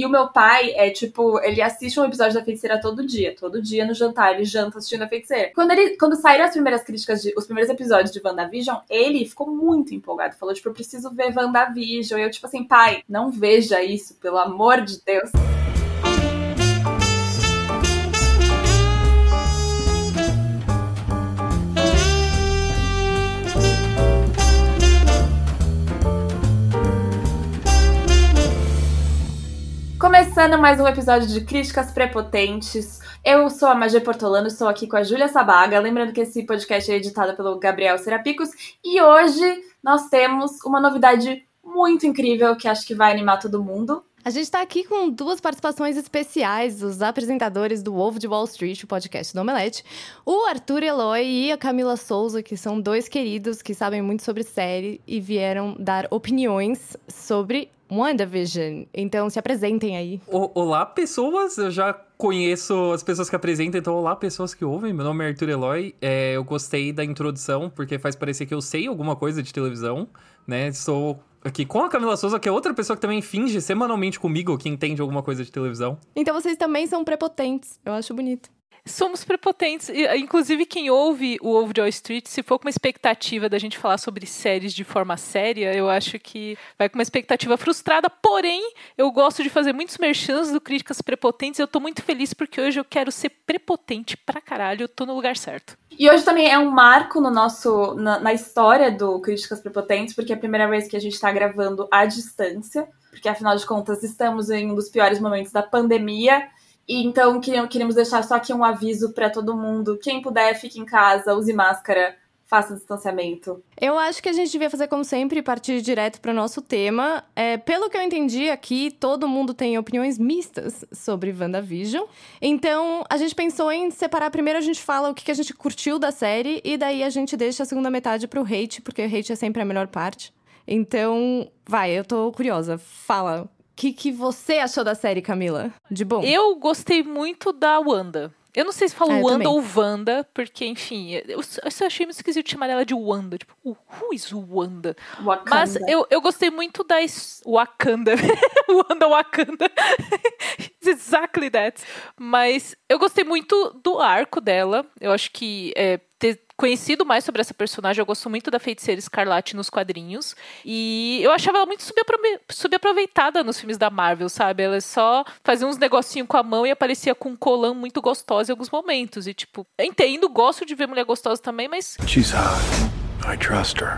E o meu pai é tipo, ele assiste um episódio da feiticeira todo dia. Todo dia no jantar, ele janta assistindo a feiticeira. Quando, ele, quando saíram as primeiras críticas, de, os primeiros episódios de WandaVision, ele ficou muito empolgado. Falou, tipo, eu preciso ver WandaVision. E eu, tipo assim, pai, não veja isso, pelo amor de Deus. Começando mais um episódio de Críticas Prepotentes. Eu sou a Magia Portolano, estou aqui com a Júlia Sabaga. Lembrando que esse podcast é editado pelo Gabriel Serapicos. E hoje nós temos uma novidade muito incrível que acho que vai animar todo mundo. A gente está aqui com duas participações especiais, os apresentadores do Wolf de Wall Street, o podcast do Omelete, o Arthur Eloy e a Camila Souza, que são dois queridos que sabem muito sobre série e vieram dar opiniões sobre WandaVision. Então se apresentem aí. olá, pessoas! Eu já conheço as pessoas que apresentam, então olá, pessoas que ouvem. Meu nome é Arthur Eloy. É, eu gostei da introdução, porque faz parecer que eu sei alguma coisa de televisão, né? Sou aqui com a Camila Souza, que é outra pessoa que também finge semanalmente comigo que entende alguma coisa de televisão. Então vocês também são prepotentes. Eu acho bonito somos prepotentes. Inclusive, quem ouve o Ovo de Wall Street, se for com uma expectativa da gente falar sobre séries de forma séria, eu acho que vai com uma expectativa frustrada. Porém, eu gosto de fazer muitos merchans do Críticas Prepotentes. Eu tô muito feliz porque hoje eu quero ser prepotente pra caralho. Eu tô no lugar certo. E hoje também é um marco no nosso, na, na história do Críticas Prepotentes, porque é a primeira vez que a gente tá gravando à distância. Porque, afinal de contas, estamos em um dos piores momentos da pandemia então queremos deixar só aqui um aviso para todo mundo: quem puder, fique em casa, use máscara, faça distanciamento. Eu acho que a gente devia fazer como sempre, partir direto para o nosso tema. É, pelo que eu entendi aqui, todo mundo tem opiniões mistas sobre WandaVision. Então, a gente pensou em separar. Primeiro a gente fala o que a gente curtiu da série, e daí a gente deixa a segunda metade pro hate, porque o hate é sempre a melhor parte. Então, vai, eu tô curiosa. Fala, que, que você achou da série, Camila? De bom? Eu gostei muito da Wanda. Eu não sei se falo ah, Wanda ou Wanda, porque, enfim, eu, eu só achei muito esquisito chamar ela de Wanda. Tipo, who is Wanda? Wakanda. Mas eu, eu gostei muito da. Wakanda. Wanda Wakanda. It's exactly that. Mas eu gostei muito do arco dela. Eu acho que é, ter conhecido mais sobre essa personagem. Eu gosto muito da feiticeira Escarlate nos quadrinhos. E eu achava ela muito subaproveitada nos filmes da Marvel, sabe? Ela só fazia uns negocinhos com a mão e aparecia com um colã muito gostosa em alguns momentos. E, tipo, entendo, gosto de ver mulher gostosa também, mas. She's hot.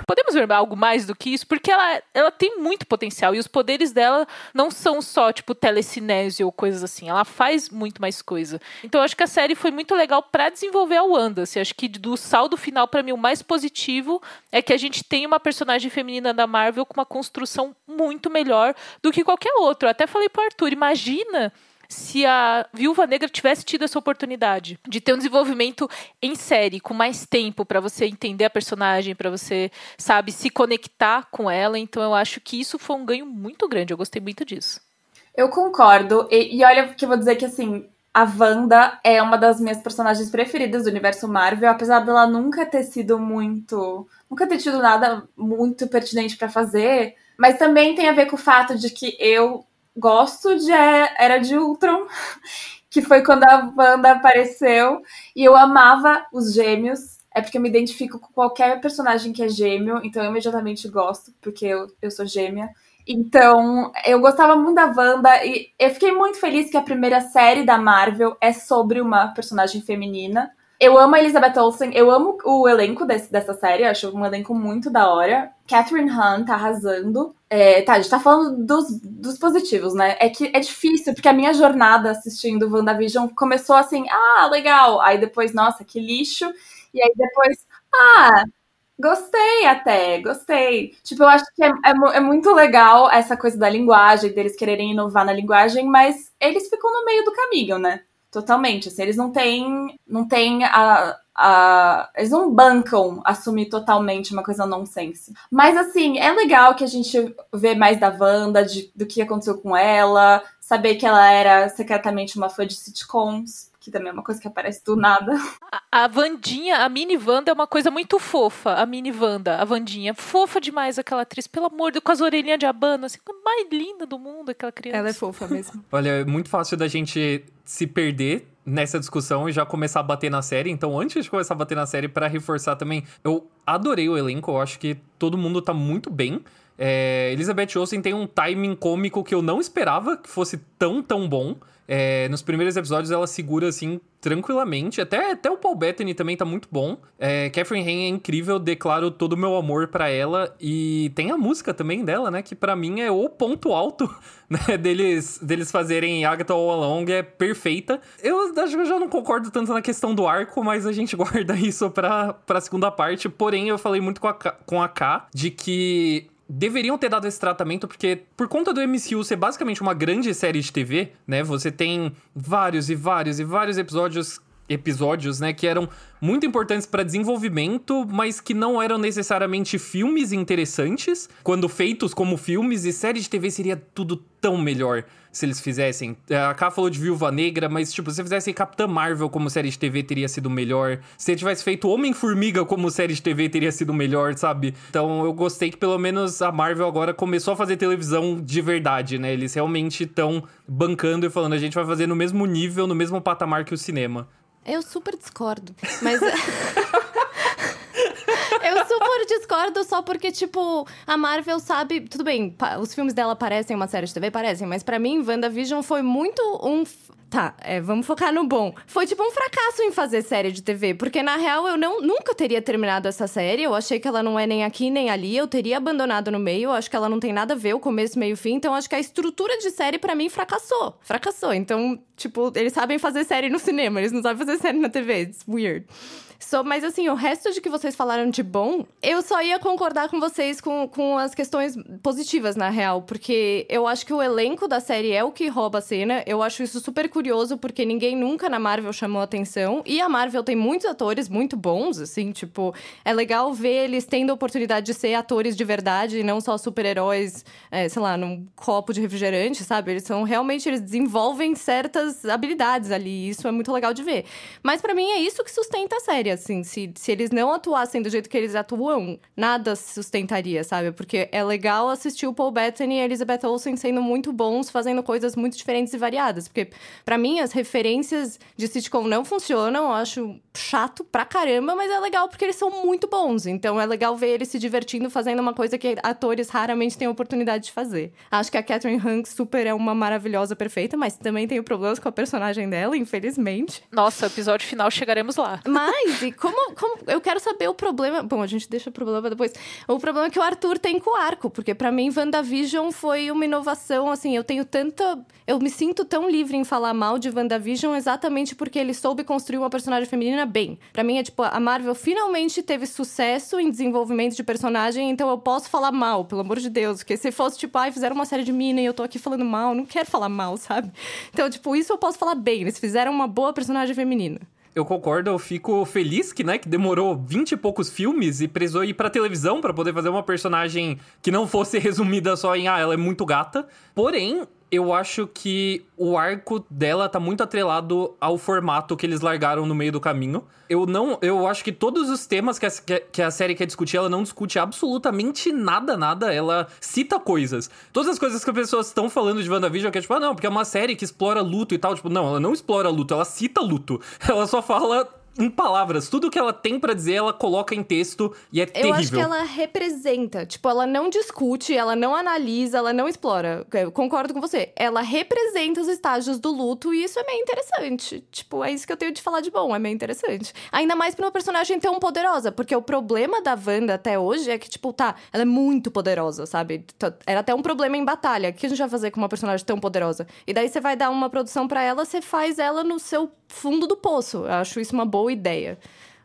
Podemos ver algo mais do que isso? Porque ela, ela tem muito potencial e os poderes dela não são só, tipo, telecinese ou coisas assim. Ela faz muito mais coisa. Então eu acho que a série foi muito legal para desenvolver a Wanda. Assim, acho que do saldo final, para mim, o mais positivo é que a gente tem uma personagem feminina da Marvel com uma construção muito melhor do que qualquer outro. Eu até falei pro Arthur, imagina se a Viúva Negra tivesse tido essa oportunidade de ter um desenvolvimento em série, com mais tempo para você entender a personagem, para você, sabe, se conectar com ela. Então eu acho que isso foi um ganho muito grande. Eu gostei muito disso. Eu concordo. E, e olha que eu vou dizer que assim, a Wanda é uma das minhas personagens preferidas do universo Marvel, apesar dela nunca ter sido muito. nunca ter tido nada muito pertinente para fazer. Mas também tem a ver com o fato de que eu gosto de Era de Ultron, que foi quando a Wanda apareceu, e eu amava os gêmeos. É porque eu me identifico com qualquer personagem que é gêmeo, então eu imediatamente gosto, porque eu, eu sou gêmea. Então, eu gostava muito da Wanda e eu fiquei muito feliz que a primeira série da Marvel é sobre uma personagem feminina. Eu amo a Elizabeth Olsen, eu amo o elenco desse, dessa série, acho um elenco muito da hora. Catherine Hahn tá arrasando. É, tá, a gente tá falando dos, dos positivos, né? É que é difícil, porque a minha jornada assistindo WandaVision começou assim, ah, legal. Aí depois, nossa, que lixo. E aí depois, ah, Gostei até, gostei. Tipo, eu acho que é, é, é, muito legal essa coisa da linguagem, deles quererem inovar na linguagem, mas eles ficam no meio do caminho, né? Totalmente. Assim, eles não têm, não têm a, a. Eles não bancam assumir totalmente uma coisa nonsense. Mas assim, é legal que a gente vê mais da Wanda, de, do que aconteceu com ela, saber que ela era secretamente uma fã de sitcoms. Que também é uma coisa que aparece do nada. A, a Vandinha, a mini Wanda é uma coisa muito fofa, a mini Wanda, a Vandinha. Fofa demais aquela atriz, pelo amor de Deus, com as orelhinhas de abano, assim, a mais linda do mundo aquela criança. Ela é fofa mesmo. Olha, é muito fácil da gente se perder nessa discussão e já começar a bater na série. Então, antes de começar a bater na série, para reforçar também, eu adorei o elenco, eu acho que todo mundo tá muito bem. É, Elizabeth Olsen tem um timing cômico que eu não esperava que fosse tão, tão bom. É, nos primeiros episódios ela segura, assim, tranquilamente. Até, até o Paul Bettany também tá muito bom. É, Catherine Hain é incrível, declaro todo o meu amor para ela. E tem a música também dela, né? Que para mim é o ponto alto né, deles, deles fazerem Agatha All Along. É perfeita. Eu acho que eu já não concordo tanto na questão do arco, mas a gente guarda isso pra, pra segunda parte. Porém, eu falei muito com a, com a K de que deveriam ter dado esse tratamento, porque por conta do MCU ser basicamente uma grande série de TV, né? Você tem vários e vários e vários episódios episódios, né, que eram muito importantes para desenvolvimento, mas que não eram necessariamente filmes interessantes. Quando feitos como filmes e série de TV seria tudo tão melhor se eles fizessem. É, a Ká falou de Viúva Negra, mas, tipo, se fizessem Capitã Marvel como série de TV, teria sido melhor. Se tivesse feito Homem-Formiga como série de TV, teria sido melhor, sabe? Então eu gostei que pelo menos a Marvel agora começou a fazer televisão de verdade, né? Eles realmente estão bancando e falando, a gente vai fazer no mesmo nível, no mesmo patamar que o cinema. Eu super discordo, mas. Eu super discordo só porque, tipo, a Marvel sabe. Tudo bem, os filmes dela parecem uma série de TV, parecem, mas para mim, WandaVision foi muito um. Tá, é, vamos focar no bom. Foi tipo um fracasso em fazer série de TV, porque na real eu não, nunca teria terminado essa série. Eu achei que ela não é nem aqui nem ali, eu teria abandonado no meio. Eu acho que ela não tem nada a ver o começo, meio fim. Então acho que a estrutura de série para mim fracassou. Fracassou. Então, tipo, eles sabem fazer série no cinema, eles não sabem fazer série na TV. It's weird. So, mas assim, o resto de que vocês falaram de bom, eu só ia concordar com vocês com, com as questões positivas, na real. Porque eu acho que o elenco da série é o que rouba a cena. Eu acho isso super curioso, porque ninguém nunca na Marvel chamou atenção. E a Marvel tem muitos atores muito bons, assim, tipo, é legal ver eles tendo a oportunidade de ser atores de verdade e não só super-heróis, é, sei lá, num copo de refrigerante, sabe? Eles são realmente, eles desenvolvem certas habilidades ali. E isso é muito legal de ver. Mas para mim é isso que sustenta a série assim. Se, se eles não atuassem do jeito que eles atuam, nada se sustentaria, sabe? Porque é legal assistir o Paul Bettany e a Elizabeth Olsen sendo muito bons, fazendo coisas muito diferentes e variadas. Porque, para mim, as referências de sitcom não funcionam. Eu acho chato pra caramba, mas é legal porque eles são muito bons. Então, é legal ver eles se divertindo fazendo uma coisa que atores raramente têm oportunidade de fazer. Acho que a Catherine Hanks super é uma maravilhosa, perfeita, mas também tenho problemas com a personagem dela, infelizmente. Nossa, episódio final chegaremos lá. Mas, e como, como. Eu quero saber o problema. Bom, a gente deixa o problema depois. O problema é que o Arthur tem com o arco, porque para mim, WandaVision foi uma inovação. Assim, eu tenho tanta. Eu me sinto tão livre em falar mal de WandaVision exatamente porque ele soube construir uma personagem feminina bem. Para mim, é tipo, a Marvel finalmente teve sucesso em desenvolvimento de personagem, então eu posso falar mal, pelo amor de Deus. Porque se fosse, tipo, ai, fizeram uma série de mina e eu tô aqui falando mal, não quero falar mal, sabe? Então, tipo, isso eu posso falar bem. Eles fizeram uma boa personagem feminina. Eu concordo, eu fico feliz que, né, que demorou 20 e poucos filmes e precisou ir pra televisão para poder fazer uma personagem que não fosse resumida só em, ah, ela é muito gata. Porém, eu acho que o arco dela tá muito atrelado ao formato que eles largaram no meio do caminho. Eu não. Eu acho que todos os temas que a, que a série quer discutir, ela não discute absolutamente nada, nada. Ela cita coisas. Todas as coisas que as pessoas estão falando de WandaVision, que é tipo, ah, não, porque é uma série que explora luto e tal. Tipo, não, ela não explora luto, ela cita luto. Ela só fala em palavras. Tudo que ela tem para dizer, ela coloca em texto e é eu terrível. Eu acho que ela representa. Tipo, ela não discute, ela não analisa, ela não explora. Eu concordo com você. Ela representa os estágios do luto e isso é meio interessante. Tipo, é isso que eu tenho de falar de bom, é meio interessante. Ainda mais pra uma personagem tão poderosa, porque o problema da Wanda até hoje é que, tipo, tá, ela é muito poderosa, sabe? Era até um problema em batalha. O que a gente vai fazer com uma personagem tão poderosa? E daí você vai dar uma produção para ela, você faz ela no seu fundo do poço. Eu acho isso uma boa ideia.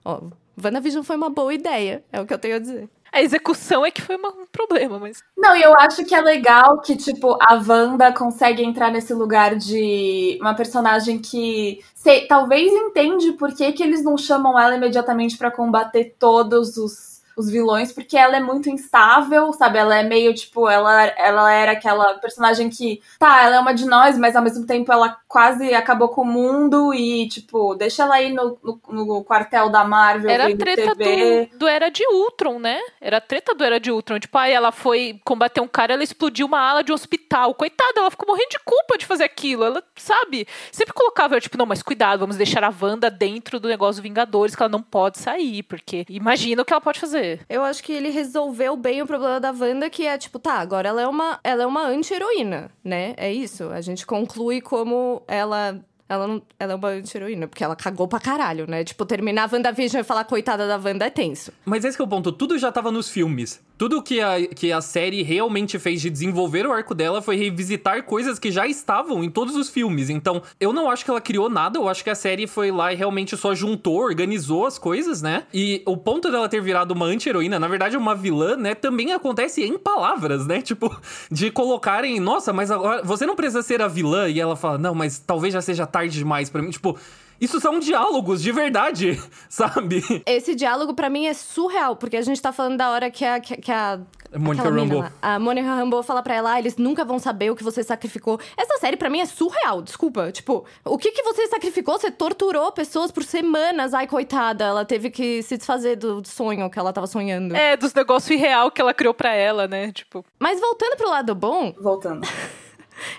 Ó, WandaVision foi uma boa ideia, é o que eu tenho a dizer. A execução é que foi um problema, mas. Não, e eu acho que é legal que, tipo, a Wanda consegue entrar nesse lugar de uma personagem que talvez entende por que, que eles não chamam ela imediatamente para combater todos os os vilões, porque ela é muito instável, sabe? Ela é meio, tipo, ela, ela era aquela personagem que, tá, ela é uma de nós, mas ao mesmo tempo ela quase acabou com o mundo e, tipo, deixa ela aí no, no, no quartel da Marvel. Era a treta TV. Do, do Era de Ultron, né? Era a treta do Era de Ultron. Tipo, aí ela foi combater um cara, ela explodiu uma ala de hospital. Coitada, ela ficou morrendo de culpa de fazer aquilo. Ela, sabe? Sempre colocava, tipo, não, mas cuidado, vamos deixar a Wanda dentro do negócio Vingadores, que ela não pode sair, porque imagina o que ela pode fazer. Eu acho que ele resolveu bem o problema da Wanda, que é, tipo, tá, agora ela é uma, ela é uma anti-heroína, né? É isso. A gente conclui como ela ela, não, ela é uma anti-heroína, porque ela cagou pra caralho, né? Tipo, terminar a WandaVision e falar coitada da Wanda é tenso. Mas esse é o ponto. Tudo já tava nos filmes. Tudo que a, que a série realmente fez de desenvolver o arco dela foi revisitar coisas que já estavam em todos os filmes. Então, eu não acho que ela criou nada, eu acho que a série foi lá e realmente só juntou, organizou as coisas, né? E o ponto dela ter virado uma anti-heroína, na verdade, uma vilã, né? Também acontece em palavras, né? Tipo, de colocarem, nossa, mas agora você não precisa ser a vilã. E ela fala, não, mas talvez já seja tarde demais para mim. Tipo, isso são diálogos de verdade, sabe? Esse diálogo para mim é surreal, porque a gente tá falando da hora que a. Que, que a Mônica Rambeau. A Mônica Rambeau fala pra ela, ah, eles nunca vão saber o que você sacrificou. Essa série para mim é surreal, desculpa. Tipo, o que que você sacrificou? Você torturou pessoas por semanas. Ai, coitada, ela teve que se desfazer do sonho que ela tava sonhando. É, dos negócios irreal que ela criou pra ela, né? Tipo. Mas voltando pro lado bom. Voltando.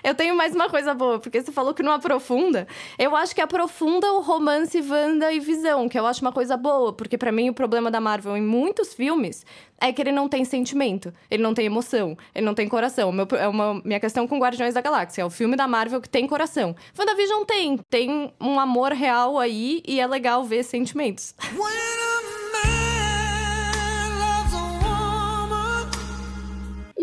Eu tenho mais uma coisa boa, porque você falou que não aprofunda. Eu acho que aprofunda o romance Wanda e Visão, que eu acho uma coisa boa, porque para mim o problema da Marvel em muitos filmes é que ele não tem sentimento, ele não tem emoção, ele não tem coração. Meu, é uma minha questão com Guardiões da Galáxia, é o filme da Marvel que tem coração. WandaVision tem, tem um amor real aí e é legal ver sentimentos.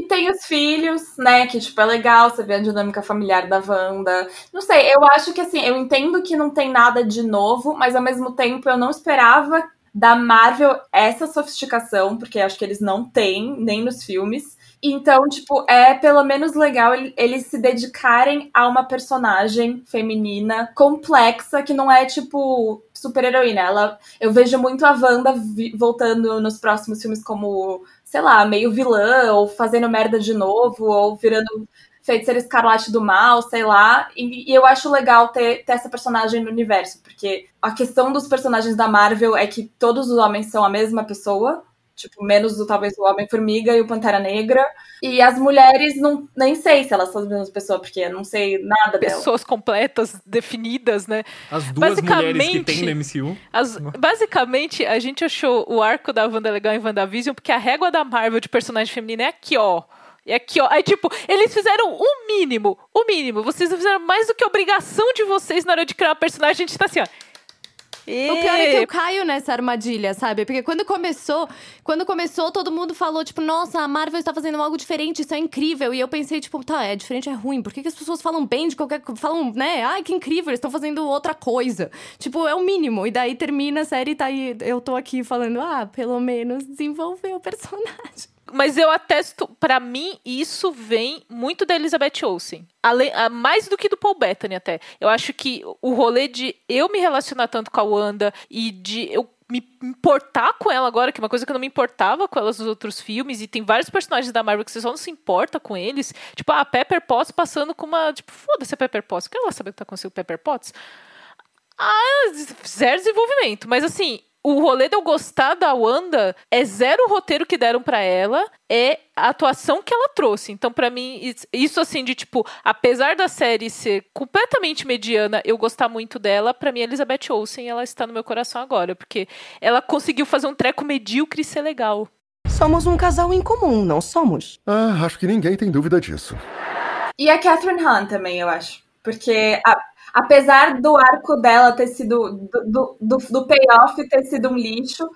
Tem os filhos, né? Que, tipo, é legal você ver a dinâmica familiar da Wanda. Não sei, eu acho que, assim, eu entendo que não tem nada de novo, mas ao mesmo tempo eu não esperava da Marvel essa sofisticação, porque acho que eles não têm, nem nos filmes. Então, tipo, é pelo menos legal eles se dedicarem a uma personagem feminina complexa que não é, tipo, super-heroína. Ela, eu vejo muito a Wanda voltando nos próximos filmes como sei lá, meio vilã, ou fazendo merda de novo, ou virando feiticeira escarlate do mal, sei lá. E, e, eu acho legal ter, ter essa personagem no universo, porque a questão dos personagens da Marvel é que todos os homens são a mesma pessoa. Tipo, menos do, talvez o Homem-Formiga e o Pantera Negra. E as mulheres, não, nem sei se elas são as mesmas pessoas, porque eu não sei nada delas. Pessoas completas, definidas, né? As duas mulheres que tem no MCU. As, basicamente, a gente achou o arco da Wanda legal em WandaVision, porque a régua da Marvel de personagem feminina é aqui, ó. E aqui, ó. Aí, tipo, eles fizeram o mínimo. O mínimo. Vocês fizeram mais do que obrigação de vocês na hora de criar uma personagem. A gente tá assim, ó. E... O pior é que eu caio nessa armadilha, sabe? Porque quando começou, quando começou, todo mundo falou, tipo, nossa, a Marvel está fazendo algo diferente, isso é incrível. E eu pensei, tipo, tá, é diferente, é ruim. Por que, que as pessoas falam bem de qualquer. Falam, né? Ai, que incrível, eles estão fazendo outra coisa. Tipo, é o mínimo. E daí termina a série e tá aí. Eu tô aqui falando, ah, pelo menos desenvolveu o personagem. Mas eu atesto, para mim, isso vem muito da Elizabeth Olsen. Além, mais do que do Paul Bettany, até. Eu acho que o rolê de eu me relacionar tanto com a Wanda e de eu me importar com ela agora, que é uma coisa que eu não me importava com elas nos outros filmes, e tem vários personagens da Marvel que você só não se importa com eles. Tipo, a Pepper Potts passando com uma. Tipo, foda-se a Pepper Potts. Quero ela saber o que tá acontecendo com Pepper Potts. Ah, zero desenvolvimento. Mas assim, o rolê de eu gostar da Wanda é zero o roteiro que deram para ela, é a atuação que ela trouxe. Então, para mim, isso assim de tipo, apesar da série ser completamente mediana, eu gostar muito dela, para mim, Elizabeth Olsen, ela está no meu coração agora, porque ela conseguiu fazer um treco medíocre e ser legal. Somos um casal em comum, não somos? Ah, acho que ninguém tem dúvida disso. E a Catherine Hahn também, eu acho. Porque a, apesar do arco dela ter sido do, do, do payoff ter sido um lixo,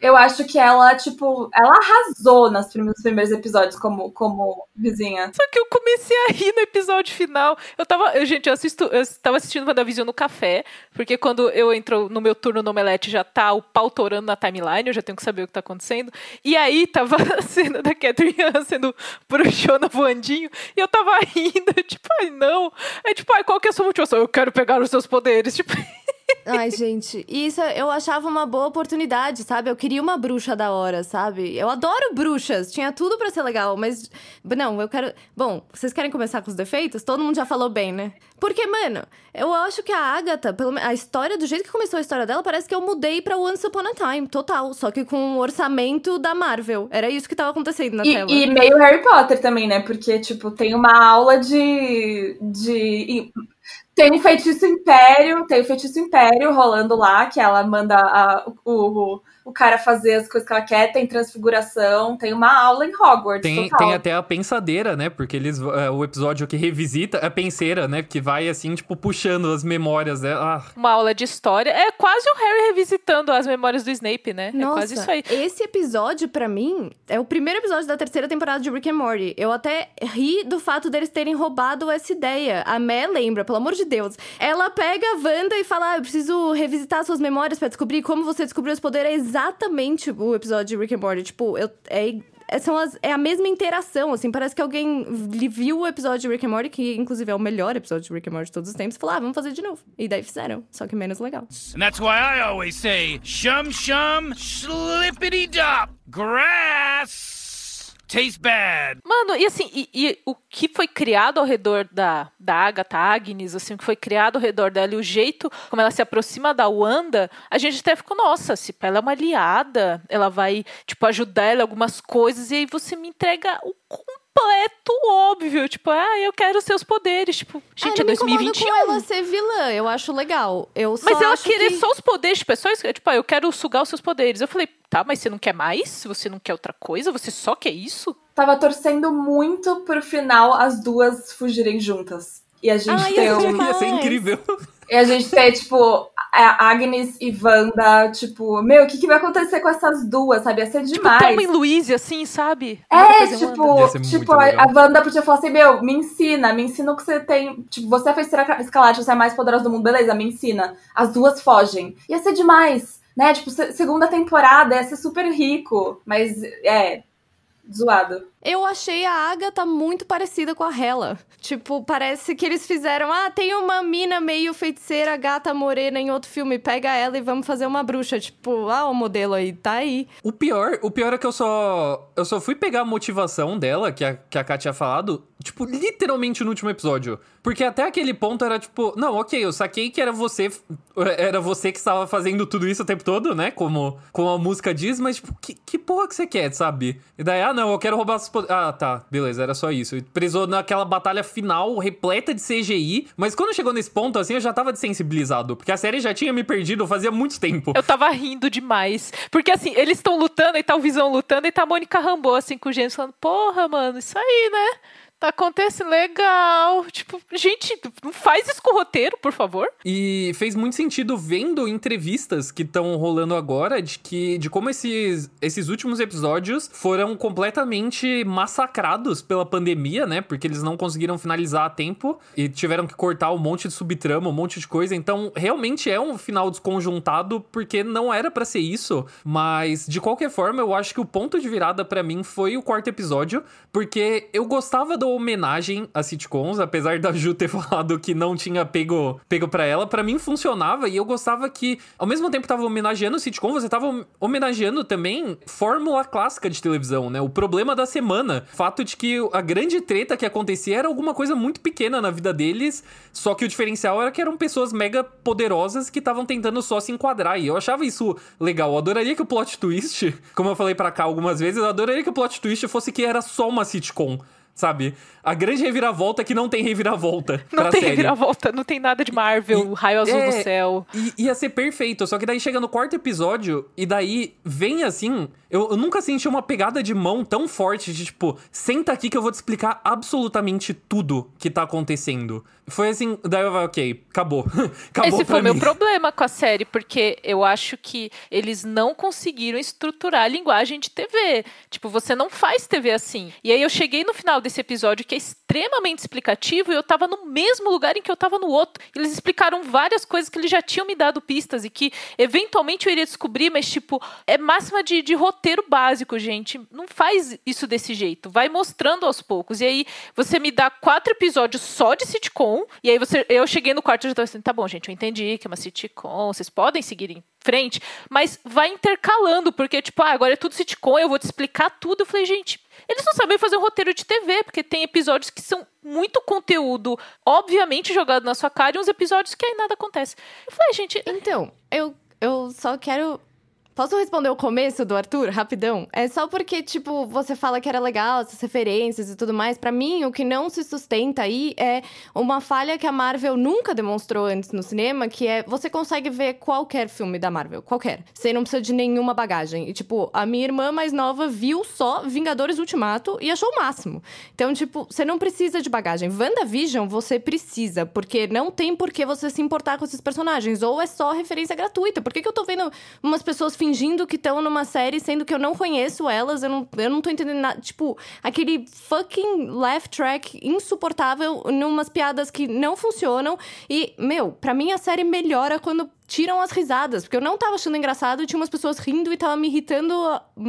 eu acho que ela, tipo, ela arrasou nos primeiros, primeiros episódios como, como vizinha. Só que eu comecei a rir no episódio final. Eu tava. Eu, gente, eu assisto. Eu tava assistindo WandaVision no café, porque quando eu entro no meu turno no Omelete, já tá o pau torando na timeline, eu já tenho que saber o que tá acontecendo. E aí tava a cena da Catherine sendo bruxona voandinho, e eu tava rindo, tipo, ai não. É tipo, ai, qual que é a sua motivação? Eu quero pegar os seus poderes. Tipo. Ai, gente, isso eu achava uma boa oportunidade, sabe? Eu queria uma bruxa da hora, sabe? Eu adoro bruxas, tinha tudo para ser legal, mas não, eu quero. Bom, vocês querem começar com os defeitos? Todo mundo já falou bem, né? Porque, mano, eu acho que a Agatha, pelo a história, do jeito que começou a história dela, parece que eu mudei pra Once Upon a Time, total. Só que com o orçamento da Marvel. Era isso que tava acontecendo na e, tela. E meio Harry Potter também, né? Porque, tipo, tem uma aula de. de tem um feitiço império, tem o feitiço império rolando lá, que ela manda a, o, o cara fazer as coisas que ela quer, tem transfiguração, tem uma aula em Hogwarts. Tem, tem até a pensadeira, né? Porque eles. É, o episódio que revisita a penseira, né? Que vai assim, tipo, puxando as memórias dela. Ah. Uma aula de história. É quase o Harry revisitando as memórias do Snape, né? Nossa, é quase isso aí. Esse episódio, para mim, é o primeiro episódio da terceira temporada de Rick and Morty. Eu até ri do fato deles terem roubado essa ideia. A Mel lembra, pelo amor de Deus. Ela pega a Wanda e fala: ah, eu preciso revisitar suas memórias para descobrir como você descobriu esse poder. Exatamente o episódio de Rick and Morty. Tipo, eu, é, é, são as, é a mesma interação, assim. Parece que alguém viu o episódio de Rick and Morty, que inclusive é o melhor episódio de Rick and Morty de todos os tempos, e falou, ah, vamos fazer de novo. E daí fizeram, só que menos legal. And that's why I always say, shum shum, slippity dop, grass tastes bad. Mano, e assim, e, e, o que foi criado ao redor da, da Agatha Agnes, assim, o que foi criado ao redor dela e o jeito como ela se aproxima da Wanda, a gente até ficou, nossa, se ela é uma aliada, ela vai, tipo, ajudar ela em algumas coisas, e aí você me entrega o completo óbvio. Tipo, ah, eu quero seus poderes. Tipo, gente, ah, é 2021. com ela ser vilã, eu acho legal. Eu mas ela querer que... só os poderes, tipo, é só isso. Tipo, ah, eu quero sugar os seus poderes. Eu falei, tá, mas você não quer mais? Você não quer outra coisa? Você só quer isso? Tava torcendo muito pro final as duas fugirem juntas. E a gente Ai, tem um... Ia ser incrível. E a gente tem, tipo, a Agnes e Wanda, tipo, meu, o que, que vai acontecer com essas duas, sabe? Ia ser tipo, demais. Tipo, Thelma e Louise, assim, sabe? É, tipo, tipo a, a Wanda podia falar assim, meu, me ensina, me ensina o que você tem. Tipo, você é feiticeira escalate, você é a mais poderosa do mundo, beleza, me ensina. As duas fogem. Ia ser demais, né? Tipo, segunda temporada, ia ser super rico. Mas, é, zoado. Eu achei a Agatha muito parecida com a Hela. Tipo, parece que eles fizeram. Ah, tem uma mina meio feiticeira, gata morena em outro filme. Pega ela e vamos fazer uma bruxa. Tipo, ah, o modelo aí, tá aí. O pior, o pior é que eu só. Eu só fui pegar a motivação dela, que a, que a Kat tinha falado, tipo, literalmente no último episódio. Porque até aquele ponto era tipo, não, ok, eu saquei que era você. Era você que estava fazendo tudo isso o tempo todo, né? Como, como a música diz, mas, tipo, que, que porra que você quer, sabe? E daí, ah, não, eu quero roubar ah, tá. Beleza, era só isso. Prezou naquela batalha final repleta de CGI. Mas quando chegou nesse ponto, assim, eu já tava desensibilizado. Porque a série já tinha me perdido fazia muito tempo. Eu tava rindo demais. Porque, assim, eles estão lutando e tá o Visão lutando e tá a Mônica Rambo, assim, com o James falando: Porra, mano, isso aí, né? Tá legal. Tipo, gente, não faz isso com o roteiro, por favor. E fez muito sentido vendo entrevistas que estão rolando agora de que de como esses, esses últimos episódios foram completamente massacrados pela pandemia, né? Porque eles não conseguiram finalizar a tempo e tiveram que cortar um monte de subtrama, um monte de coisa. Então, realmente é um final desconjuntado porque não era para ser isso, mas de qualquer forma, eu acho que o ponto de virada para mim foi o quarto episódio, porque eu gostava do homenagem a sitcoms, apesar da Ju ter falado que não tinha pego, pego pra ela, para mim funcionava e eu gostava que, ao mesmo tempo que tava homenageando sitcom, você tava homenageando também fórmula clássica de televisão, né? O problema da semana. O fato de que a grande treta que acontecia era alguma coisa muito pequena na vida deles, só que o diferencial era que eram pessoas mega poderosas que estavam tentando só se enquadrar. E eu achava isso legal. Eu adoraria que o plot twist, como eu falei para cá algumas vezes, eu adoraria que o plot twist fosse que era só uma sitcom sabe? A grande reviravolta é que não tem reviravolta. Não tem série. reviravolta, não tem nada de Marvel, e, raio azul é, no céu. E, ia ser perfeito, só que daí chega no quarto episódio e daí vem assim. Eu, eu, nunca senti uma pegada de mão tão forte de tipo, senta aqui que eu vou te explicar absolutamente tudo que tá acontecendo. Foi assim, daí eu falei, ok, acabou. acabou Esse foi o meu problema com a série, porque eu acho que eles não conseguiram estruturar a linguagem de TV. Tipo, você não faz TV assim. E aí eu cheguei no final desse episódio que é extremamente explicativo e eu tava no mesmo lugar em que eu tava no outro. Eles explicaram várias coisas que eles já tinham me dado pistas e que eventualmente eu iria descobrir, mas tipo, é máxima de, de roteiro básico, gente. Não faz isso desse jeito. Vai mostrando aos poucos. E aí você me dá quatro episódios só de sitcom, e aí você, eu cheguei no quarto e já tava assim, tá bom, gente, eu entendi que é uma sitcom, vocês podem seguir em frente, mas vai intercalando, porque, tipo, ah, agora é tudo sitcom, eu vou te explicar tudo. Eu falei, gente, eles não sabem fazer um roteiro de TV, porque tem episódios que são muito conteúdo, obviamente, jogado na sua cara, e uns episódios que aí nada acontece. Eu falei, gente. Então, eu, eu só quero Posso responder o começo do Arthur, rapidão? É só porque, tipo, você fala que era legal, essas referências e tudo mais. para mim, o que não se sustenta aí é uma falha que a Marvel nunca demonstrou antes no cinema, que é você consegue ver qualquer filme da Marvel, qualquer. Você não precisa de nenhuma bagagem. E, tipo, a minha irmã mais nova viu só Vingadores Ultimato e achou o máximo. Então, tipo, você não precisa de bagagem. WandaVision, você precisa, porque não tem por que você se importar com esses personagens. Ou é só referência gratuita. Por que, que eu tô vendo umas pessoas fingindo que estão numa série, sendo que eu não conheço elas, eu não, eu não tô entendendo nada. Tipo, aquele fucking laugh track insuportável, numas piadas que não funcionam. E, meu, pra mim a série melhora quando tiram as risadas, porque eu não tava achando engraçado tinha umas pessoas rindo e tava me irritando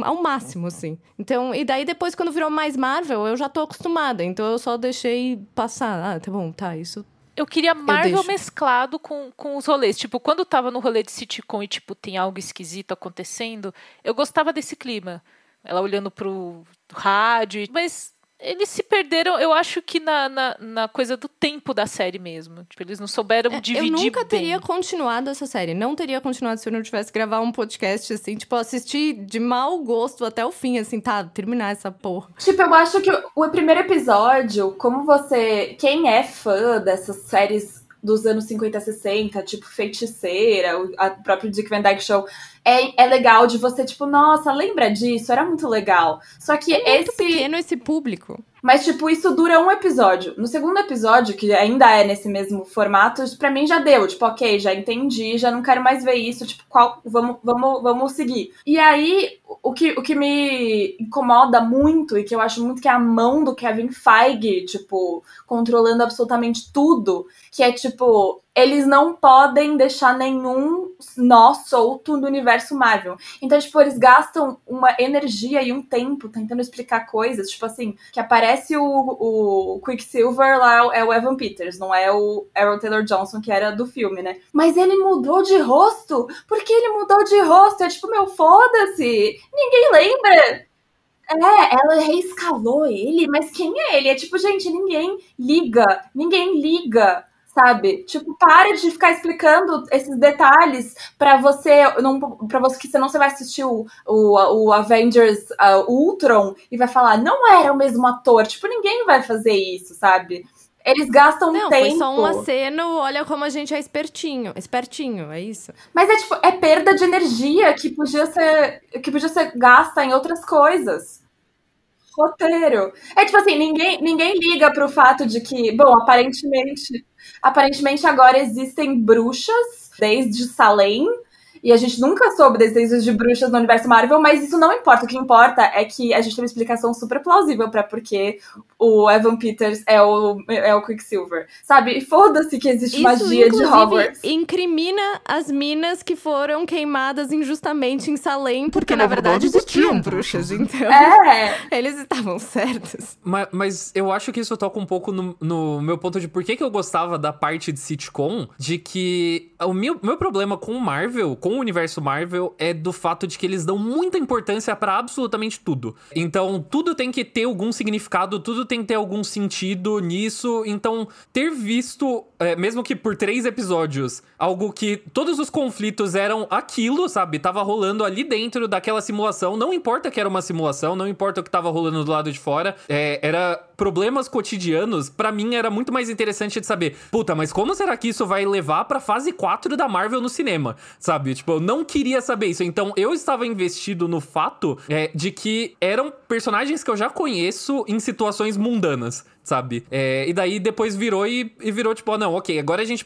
ao máximo, assim. Então, e daí depois, quando virou mais Marvel, eu já tô acostumada, então eu só deixei passar. Ah, tá bom, tá, isso eu queria Marvel eu mesclado com, com os rolês. Tipo, quando tava no rolê de sitcom e, tipo, tem algo esquisito acontecendo, eu gostava desse clima. Ela olhando pro rádio. Mas eles se perderam, eu acho que na, na, na, coisa do tempo da série mesmo. Tipo, eles não souberam é, dividir Eu nunca bem. teria continuado essa série. Não teria continuado se eu não tivesse gravar um podcast, assim, tipo, assistir de mau gosto até o fim, assim, tá, terminar essa porra. Tipo, eu acho que o primeiro episódio, como você... Quem é fã dessas séries dos anos 50, 60, tipo Feiticeira, o próprio Dick Van Dyke Show, é, é legal de você, tipo, nossa, lembra disso? Era muito legal. Só que é esse. pequeno esse público. Mas, tipo, isso dura um episódio. No segundo episódio, que ainda é nesse mesmo formato, para mim já deu. Tipo, ok, já entendi, já não quero mais ver isso. Tipo, qual, vamos, vamos, vamos seguir. E aí, o que, o que me incomoda muito e que eu acho muito que é a mão do Kevin Feige, tipo, controlando absolutamente tudo, que é tipo, eles não podem deixar nenhum nó solto no universo Marvel. Então, tipo, eles gastam uma energia e um tempo tentando explicar coisas, tipo assim, que aparece o, o Quicksilver lá, é o Evan Peters, não é o Aaron Taylor Johnson, que era do filme, né? Mas ele mudou de rosto? Por que ele mudou de rosto? É tipo, meu, foda-se! Ninguém lembra! É, ela reescalou ele, mas quem é ele? É tipo, gente, ninguém liga, ninguém liga sabe? Tipo, para de ficar explicando esses detalhes para você, não, para você que você não você vai assistir o, o, o Avengers uh, Ultron e vai falar, não era o mesmo ator. Tipo, ninguém vai fazer isso, sabe? Eles gastam não, tempo. Foi só um aceno, olha como a gente é espertinho. Espertinho, é isso. Mas é tipo, é perda de energia que podia ser. que podia ser gasta em outras coisas. Roteiro. É tipo assim, ninguém, ninguém liga pro fato de que, bom, aparentemente Aparentemente agora existem bruxas desde Salem. E a gente nunca soube desejos de bruxas no universo Marvel, mas isso não importa. O que importa é que a gente tem uma explicação super plausível para porque o Evan Peters é o, é o Quicksilver. Sabe? Foda-se que existe isso, magia de Hogwarts. incrimina as minas que foram queimadas injustamente em Salem, porque, porque na, verdade, existiam bruxas. Então, é. eles estavam certos. Mas, mas, eu acho que isso toca um pouco no, no meu ponto de por que, que eu gostava da parte de sitcom, de que o meu, meu problema com o Marvel, com o universo Marvel é do fato de que eles dão muita importância para absolutamente tudo. Então, tudo tem que ter algum significado, tudo tem que ter algum sentido nisso. Então, ter visto, é, mesmo que por três episódios, algo que todos os conflitos eram aquilo, sabe? Tava rolando ali dentro daquela simulação. Não importa que era uma simulação, não importa o que tava rolando do lado de fora. É, era problemas cotidianos. para mim, era muito mais interessante de saber, puta, mas como será que isso vai levar pra fase 4 da Marvel no cinema, sabe? Tipo, eu não queria saber isso. Então, eu estava investido no fato é, de que eram personagens que eu já conheço em situações mundanas, sabe? É, e daí depois virou e, e, virou tipo, oh, não, ok, agora a gente.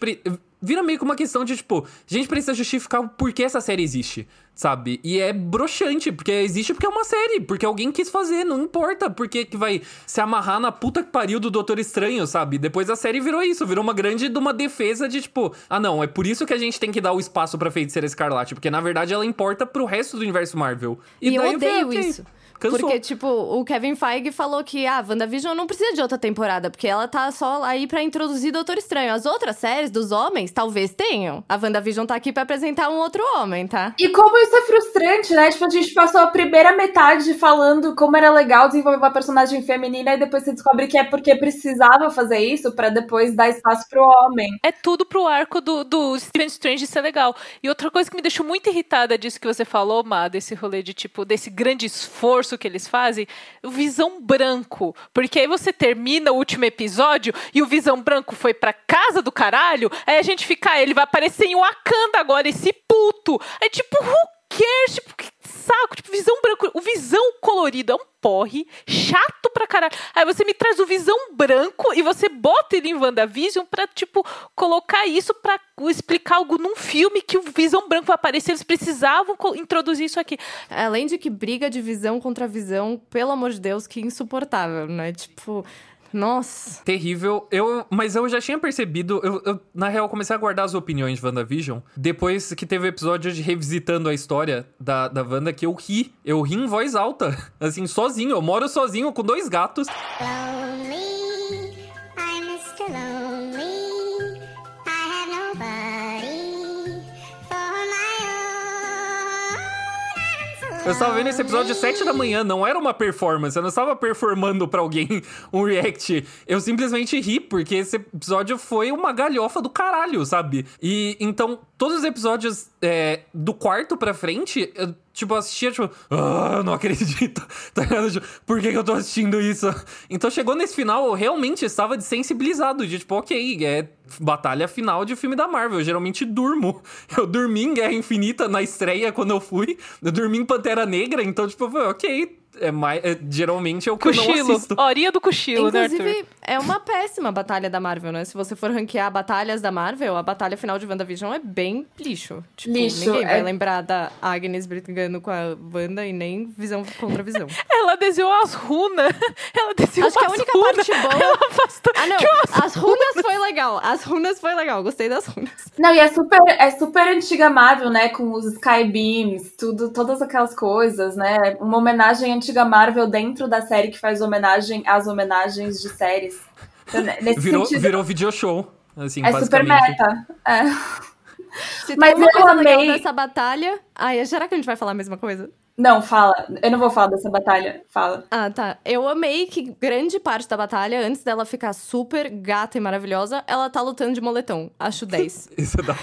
Vira meio que uma questão de, tipo, a gente precisa justificar o porquê essa série existe, sabe? E é broxante, porque existe porque é uma série, porque alguém quis fazer, não importa porque que vai se amarrar na puta que pariu do Doutor Estranho, sabe? Depois a série virou isso, virou uma grande de uma defesa de, tipo, ah não, é por isso que a gente tem que dar o espaço pra Feiticeira Escarlate, porque na verdade ela importa pro resto do universo Marvel. E, e eu odeio isso. Cansou. Porque, tipo, o Kevin Feige falou que a ah, WandaVision não precisa de outra temporada, porque ela tá só aí para introduzir Doutor Estranho. As outras séries dos homens talvez tenham. A WandaVision tá aqui para apresentar um outro homem, tá? E como isso é frustrante, né? Tipo, a gente passou a primeira metade falando como era legal desenvolver uma personagem feminina e depois você descobre que é porque precisava fazer isso para depois dar espaço pro homem. É tudo pro arco do, do Steven Strange ser legal. E outra coisa que me deixou muito irritada disso que você falou, Má, desse rolê de, tipo, desse grande esforço discurso que eles fazem, o Visão Branco. Porque aí você termina o último episódio e o Visão Branco foi pra casa do caralho, aí a gente fica, ah, ele vai aparecer em Wakanda agora, esse puto. É tipo, who cares? Tipo, que saco. Tipo, visão branco. O visão colorido é um porre, chato pra caralho. Aí você me traz o visão branco e você bota ele em WandaVision pra, tipo, colocar isso pra explicar algo num filme que o visão branco vai aparecer. Eles precisavam introduzir isso aqui. Além de que briga de visão contra visão, pelo amor de Deus, que insuportável, né? Tipo. Nossa. Terrível. Eu, mas eu já tinha percebido. Eu, eu, na real, comecei a guardar as opiniões de WandaVision. Depois que teve o episódio de revisitando a história da, da Wanda, que eu ri. Eu ri em voz alta. Assim, sozinho. Eu moro sozinho com dois gatos. Lonely, Eu estava vendo esse episódio às 7 da manhã, não era uma performance, eu não estava performando para alguém um react. Eu simplesmente ri, porque esse episódio foi uma galhofa do caralho, sabe? E então, todos os episódios é, do quarto pra frente, eu tipo, assistia, tipo, ah, não acredito, tá ligado? Tipo, por que, que eu tô assistindo isso? Então chegou nesse final, eu realmente estava desensibilizado, de tipo, ok, é batalha final de filme da Marvel. Eu geralmente durmo. Eu dormi em Guerra Infinita na estreia quando eu fui, eu dormi em Pantera Negra, então, tipo, ok, é mais, é, geralmente é o que cochilo. eu não assisto. Horinha do cochilo, Inclusive, né, Arthur? é uma péssima batalha da Marvel, né? Se você for ranquear batalhas da Marvel, a batalha final de WandaVision é bem lixo. Tipo, lixo, ninguém é... vai lembrar da Agnes brigando com a Wanda e nem visão contra visão. Ela desenhou as runas. Ela desenhou Acho que a única runas. parte boa... Ah, não. As runas foi legal. As runas foi legal. Gostei das runas. Não, e é super, é super antiga Marvel, né? Com os Skybeams, tudo, todas aquelas coisas, né? Uma homenagem antiga antiga Marvel dentro da série que faz homenagem às homenagens de séries. Então, nesse virou, sentido, virou video show. Assim, é super meta. É. Se Mas eu amei. dessa batalha. Ai, será que a gente vai falar a mesma coisa? Não, fala. Eu não vou falar dessa batalha. Fala. Ah, tá. Eu amei que grande parte da batalha, antes dela ficar super gata e maravilhosa, ela tá lutando de moletom. Acho 10. Isso dá.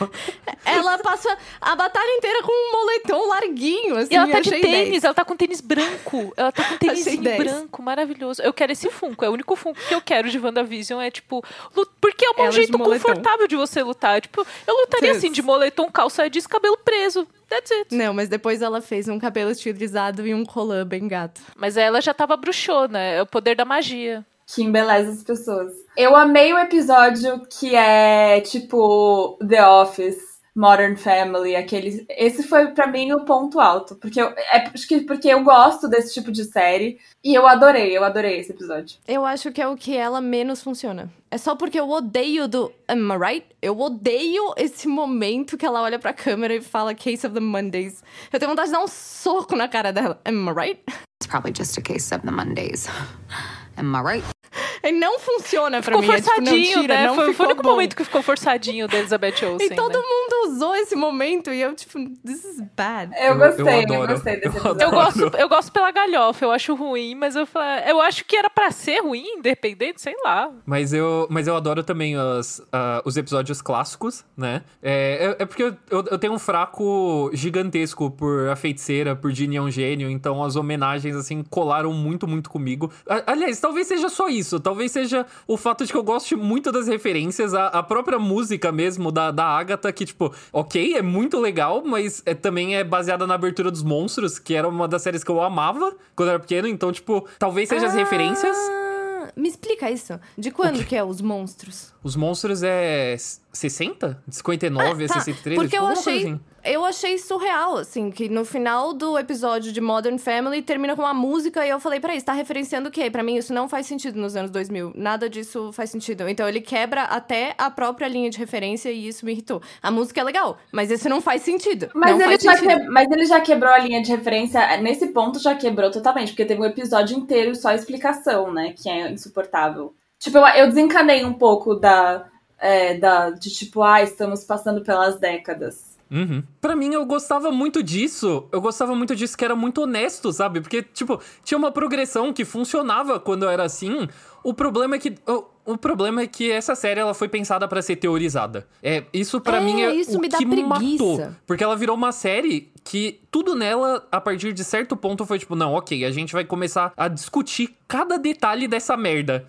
Ela passa a batalha inteira com um moletom larguinho, assim. E ela tá de tênis, 10. ela tá com tênis branco. Ela tá com tênis branco, maravilhoso. Eu quero esse Funko. É o único Funko que eu quero de WandaVision. É tipo. Porque é um ela jeito de confortável de você lutar. Tipo, eu lutaria assim, de moletom, calça jeans, cabelo preso. That's it. Não, mas depois ela fez um cabelo estilizado e um colã bem gato. Mas ela já tava bruxona, é o poder da magia. Que embeleza as pessoas. Eu amei o episódio que é tipo The Office Modern Family, aqueles. Esse foi para mim o ponto alto, porque eu, é porque eu gosto desse tipo de série e eu adorei, eu adorei esse episódio. Eu acho que é o que ela menos funciona. É só porque eu odeio do Am I right? Eu odeio esse momento que ela olha pra câmera e fala Case of the Mondays. Eu tenho vontade de dar um soco na cara dela. Am I right? It's probably just a case of the Mondays. Am I right? E não funciona pra ficou mim. Forçadinho, é, tipo, não tira, né? não foi, foi o único bom. momento que ficou forçadinho da Elizabeth Olsen. E todo né? mundo usou esse momento e eu, tipo, this is bad. Eu gostei, eu, eu, eu gostei desse episódio. Eu gosto, eu gosto pela galhofa, eu acho ruim, mas eu, eu acho que era pra ser ruim, independente, sei lá. Mas eu, mas eu adoro também os, uh, os episódios clássicos, né? É, é, é porque eu, eu, eu, tenho um fraco gigantesco por A Feiticeira, por Ginny é um gênio, então as homenagens, assim, colaram muito, muito comigo. Aliás, talvez seja só isso, talvez seja o fato de que eu gosto muito das referências, a, a própria música mesmo da, da Agatha, que, tipo, ok, é muito legal, mas é, também é baseada na abertura dos monstros, que era uma das séries que eu amava quando eu era pequeno, então, tipo, talvez seja ah, as referências. Me explica isso. De quando que é os monstros? Os monstros é 60? 59 ah, tá. a 63? Porque tipo, eu achei, assim. Eu achei surreal, assim, que no final do episódio de Modern Family termina com uma música e eu falei, peraí, você tá referenciando o quê? Pra mim isso não faz sentido nos anos 2000. Nada disso faz sentido. Então ele quebra até a própria linha de referência e isso me irritou. A música é legal, mas isso não faz sentido. Mas, ele, já que... mas ele já quebrou a linha de referência, nesse ponto já quebrou totalmente, porque teve um episódio inteiro só explicação, né, que é insuportável. Tipo, eu, eu desencanei um pouco da é, da, de tipo, ah, estamos passando pelas décadas. Uhum. Pra mim, eu gostava muito disso. Eu gostava muito disso, que era muito honesto, sabe? Porque, tipo, tinha uma progressão que funcionava quando era assim. O problema é que. O, o problema é que essa série ela foi pensada para ser teorizada. É, isso para é, mim é isso o me que preguiça. matou. Porque ela virou uma série que tudo nela, a partir de certo ponto, foi tipo, não, ok, a gente vai começar a discutir cada detalhe dessa merda.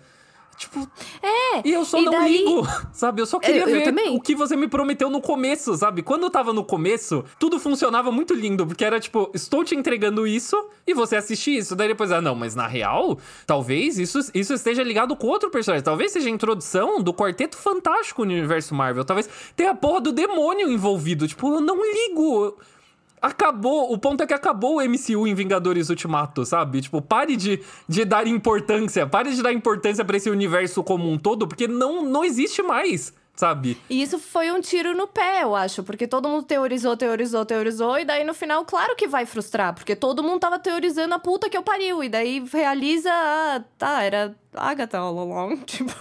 Tipo. É! E eu só e não daí... ligo, sabe? Eu só queria eu, ver eu o que você me prometeu no começo, sabe? Quando eu tava no começo, tudo funcionava muito lindo, porque era tipo, estou te entregando isso e você assiste isso. Daí depois, ah, não, mas na real, talvez isso, isso esteja ligado com outro personagem. Talvez seja a introdução do Quarteto Fantástico no universo Marvel. Talvez tenha a porra do demônio envolvido. Tipo, eu não ligo acabou. O ponto é que acabou o MCU em Vingadores Ultimato, sabe? Tipo, pare de, de dar importância. Pare de dar importância para esse universo como um todo, porque não, não existe mais sabe? E isso foi um tiro no pé, eu acho, porque todo mundo teorizou, teorizou, teorizou, e daí no final, claro que vai frustrar, porque todo mundo tava teorizando a puta que eu pariu, e daí realiza, ah, tá, era Agatha all along. Tipo,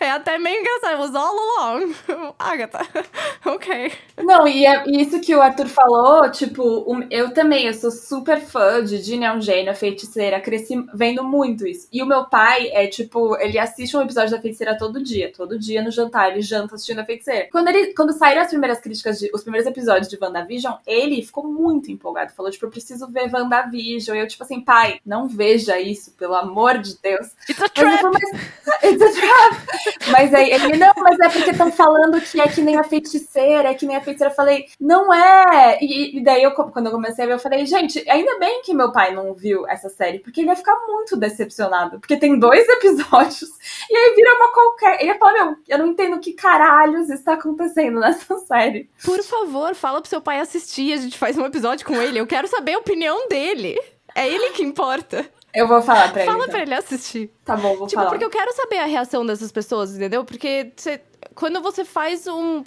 é até meio engraçado. It was all along. Agatha. ok. Não, e é isso que o Arthur falou, tipo, eu também, eu sou super fã de Ginny é um gênio, a feiticeira, cresci vendo muito isso. E o meu pai é, tipo, ele assiste um episódio da feiticeira todo dia, todo dia no jantar, ele janta assistindo a feiticeira. Quando, ele, quando saíram as primeiras críticas, de, os primeiros episódios de WandaVision, ele ficou muito empolgado, falou, tipo, eu preciso ver WandaVision. E eu, tipo assim, pai, não veja isso, pelo amor de Deus. It's a trap! Mas, it's a trap. mas aí ele, não, mas é porque estão falando que é que nem a feiticeira, é que nem a feiticeira. Eu falei, não é. E, e, daí, eu, quando eu comecei a ver, eu falei, gente, ainda bem que meu pai não viu essa série, porque ele ia ficar muito decepcionado. Porque tem dois episódios, e aí vira uma qualquer. Ele ia falar, meu, eu não entendo que caralhos está acontecendo nessa série. Por favor, fala pro seu pai assistir, a gente faz um episódio com ele. Eu quero saber a opinião dele. É ele que importa. Eu vou falar pra ele. Fala então. pra ele assistir. Tá bom, vou tipo, falar. porque eu quero saber a reação dessas pessoas, entendeu? Porque você quando você faz um,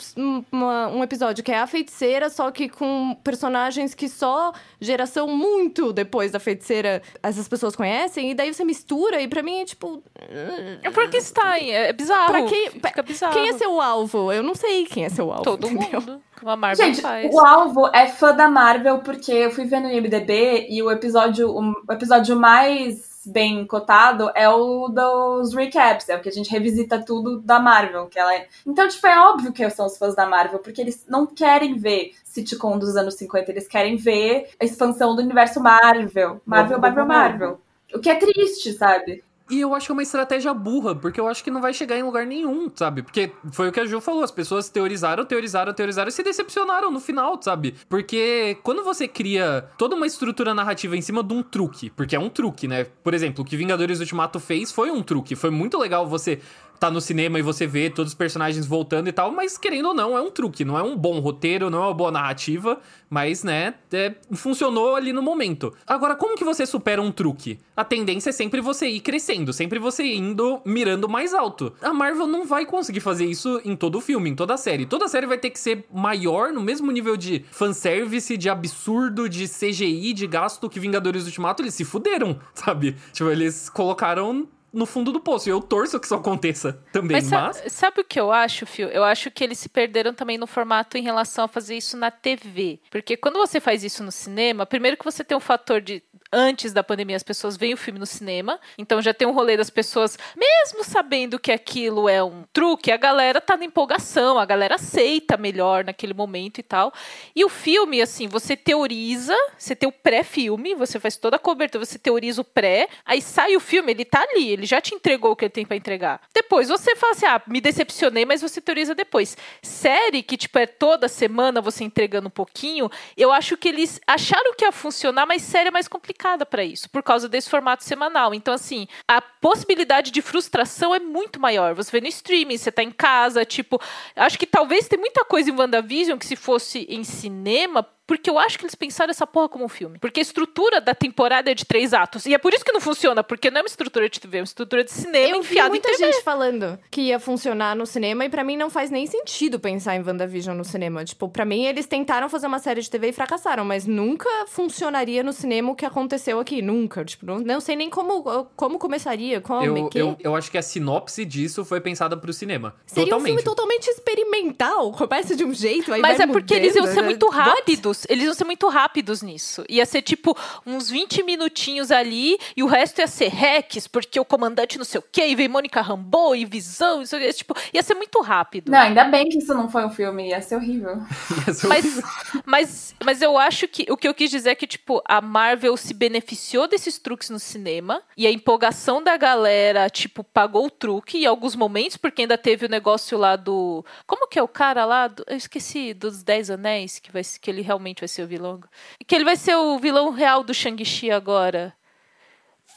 uma, um episódio que é a feiticeira, só que com personagens que só geração muito depois da feiticeira essas pessoas conhecem, e daí você mistura, e pra mim é tipo. É está, é bizarro. Pra quem, Fica bizarro. Quem é seu alvo? Eu não sei quem é seu alvo. Todo entendeu? mundo. Uma Marvel Gente, faz. o alvo é fã da Marvel, porque eu fui vendo no IMDB e o episódio, o episódio mais bem cotado é o dos recaps, é o que a gente revisita tudo da Marvel, que ela é. Então, tipo, é óbvio que são os fãs da Marvel, porque eles não querem ver sitcom dos anos 50, eles querem ver a expansão do universo Marvel. Marvel, Marvel, Marvel. O que é triste, sabe? E eu acho que é uma estratégia burra, porque eu acho que não vai chegar em lugar nenhum, sabe? Porque foi o que a Ju falou, as pessoas teorizaram, teorizaram, teorizaram e se decepcionaram no final, sabe? Porque quando você cria toda uma estrutura narrativa em cima de um truque, porque é um truque, né? Por exemplo, o que Vingadores Ultimato fez foi um truque. Foi muito legal você tá no cinema e você vê todos os personagens voltando e tal, mas querendo ou não, é um truque, não é um bom roteiro, não é uma boa narrativa, mas, né, é, funcionou ali no momento. Agora, como que você supera um truque? A tendência é sempre você ir crescendo, sempre você indo mirando mais alto. A Marvel não vai conseguir fazer isso em todo o filme, em toda a série. Toda a série vai ter que ser maior, no mesmo nível de fanservice, de absurdo, de CGI, de gasto que Vingadores Ultimato, eles se fuderam, sabe? Tipo, eles colocaram no fundo do poço. E eu torço que isso aconteça também, mas... Sabe, sabe o que eu acho, Fio? Eu acho que eles se perderam também no formato em relação a fazer isso na TV. Porque quando você faz isso no cinema, primeiro que você tem um fator de antes da pandemia as pessoas veem o filme no cinema, então já tem um rolê das pessoas, mesmo sabendo que aquilo é um truque, a galera tá na empolgação, a galera aceita melhor naquele momento e tal. E o filme, assim, você teoriza, você tem o pré-filme, você faz toda a cobertura, você teoriza o pré, aí sai o filme, ele tá ali, ele já te entregou o que ele tem para entregar. Depois você fala assim: ah, me decepcionei, mas você teoriza depois. Série que, tipo, é toda semana você entregando um pouquinho, eu acho que eles acharam que ia funcionar, mas série é mais complicada para isso, por causa desse formato semanal. Então, assim, a possibilidade de frustração é muito maior. Você vê no streaming, você tá em casa, tipo, acho que talvez tem muita coisa em WandaVision que se fosse em cinema porque eu acho que eles pensaram essa porra como um filme. Porque a estrutura da temporada é de três atos. E é por isso que não funciona, porque não é uma estrutura de TV, é uma estrutura de cinema eu enfiada vi muita em TV. gente falando que ia funcionar no cinema, e para mim não faz nem sentido pensar em WandaVision no cinema. Tipo, para mim eles tentaram fazer uma série de TV e fracassaram, mas nunca funcionaria no cinema o que aconteceu aqui. Nunca. Tipo, não, não sei nem como, como começaria, como. Eu, eu, eu, acho que a sinopse disso foi pensada pro cinema. Seria totalmente. um filme totalmente experimental. Começa de um jeito, aí Mas vai é porque mudando, eles iam ser muito rápidos. Eles iam ser muito rápidos nisso. Ia ser tipo uns 20 minutinhos ali e o resto ia ser hacks, porque o comandante não sei o quê, e veio Mônica Rambeau e Visão, isso, tipo, ia ser muito rápido. Não, ainda bem que isso não foi um filme, ia ser horrível. Mas, mas, mas eu acho que o que eu quis dizer é que, tipo, a Marvel se beneficiou desses truques no cinema e a empolgação da galera, tipo, pagou o truque em alguns momentos, porque ainda teve o negócio lá do. Como que é o cara lá? Do... Eu esqueci, dos Dez Anéis, que, vai, que ele realmente vai ser o vilão. Que ele vai ser o vilão real do Shang-Chi agora.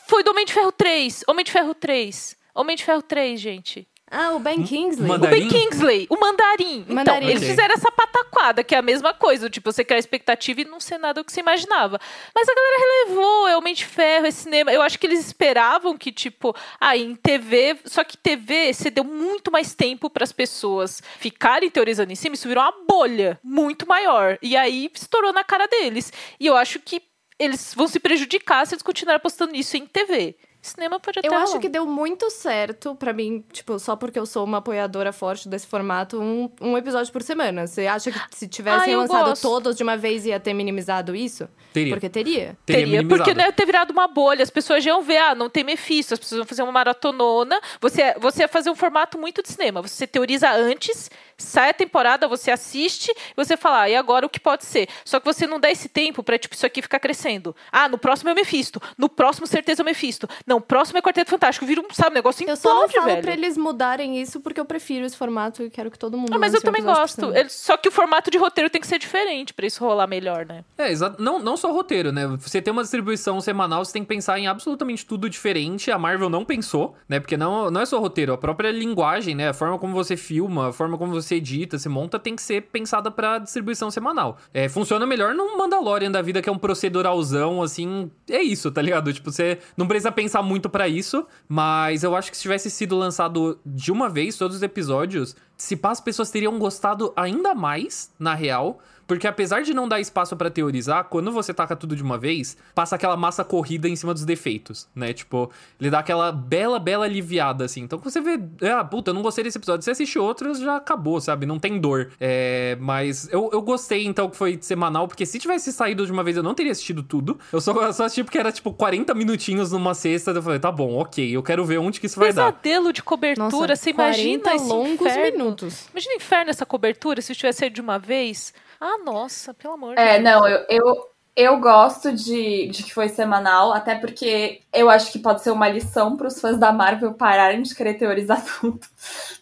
Foi do Homem de Ferro 3. Homem de Ferro 3. Homem de Ferro 3, gente. Ah, o Ben Kingsley. Manda- O Ben? Kingsley, o Mandarim. Então, Mandarim. eles fizeram essa pataquada, que é a mesma coisa. Tipo, você criar expectativa e não ser nada do que você imaginava. Mas a galera relevou, é Homem de Ferro, é cinema. Eu acho que eles esperavam que, tipo, ah, em TV. Só que TV, você deu muito mais tempo para as pessoas ficarem teorizando em cima. Isso virou uma bolha muito maior. E aí estourou na cara deles. E eu acho que eles vão se prejudicar se eles continuarem apostando nisso em TV. Cinema pode até Eu acho que deu muito certo pra mim, tipo, só porque eu sou uma apoiadora forte desse formato, um, um episódio por semana. Você acha que se tivessem Ah, lançado gosto. todos de uma vez ia ter minimizado isso? Teria. Porque teria. Teria Teria, porque não ia ter virado uma bolha. As pessoas já iam ver, ah, não tem Mephisto, as pessoas vão fazer uma maratonona. Você, você ia fazer um formato muito de cinema. Você teoriza antes, sai a temporada, você assiste, e você fala, ah, e agora o que pode ser? Só que você não dá esse tempo pra, tipo, isso aqui ficar crescendo. Ah, no próximo é o Mephisto. No próximo, certeza, é o Mephisto. Não, o próximo é Quarteto Fantástico. Vira um, sabe, um negócio Eu só não falo velho. pra eles mudarem isso porque eu prefiro esse formato e quero que todo mundo Ah, mas eu também gosto. Ele- Só que o formato de roteiro tem que ser diferente pra isso rolar melhor, né? É, exato. Não, não só roteiro, né? Você tem uma distribuição semanal, você tem que pensar em absolutamente tudo diferente. A Marvel não pensou, né? Porque não, não é só roteiro, a própria linguagem, né? A forma como você filma, a forma como você edita, se monta, tem que ser pensada pra distribuição semanal. É, funciona melhor num Mandalorian da vida, que é um proceduralzão, assim. É isso, tá ligado? Tipo, você não precisa pensar muito pra isso, mas eu acho que se tivesse sido lançado de uma vez todos os episódios, se pá, as pessoas teriam gostado ainda mais, na real. Porque apesar de não dar espaço pra teorizar, quando você taca tudo de uma vez, passa aquela massa corrida em cima dos defeitos, né? Tipo, ele dá aquela bela, bela aliviada, assim. Então, você vê, ah, puta, eu não gostei desse episódio. Você assiste outros, já acabou, sabe? Não tem dor. É, mas eu, eu gostei, então, que foi semanal, porque se tivesse saído de uma vez, eu não teria assistido tudo. Eu só, eu só assisti porque era, tipo, 40 minutinhos numa sexta. Eu falei, tá bom, ok, eu quero ver onde que isso vai dar. Pesadelo de cobertura, Nossa, você imagina 40 esse longos inferno. minutos. Imagina o inferno essa cobertura, se tivesse saído de uma vez. Ah, nossa, pelo amor de É, Deus. não, eu, eu, eu gosto de, de que foi semanal, até porque eu acho que pode ser uma lição para os fãs da Marvel pararem de querer teorizar tudo.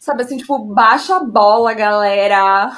Sabe assim, tipo, baixa a bola, galera.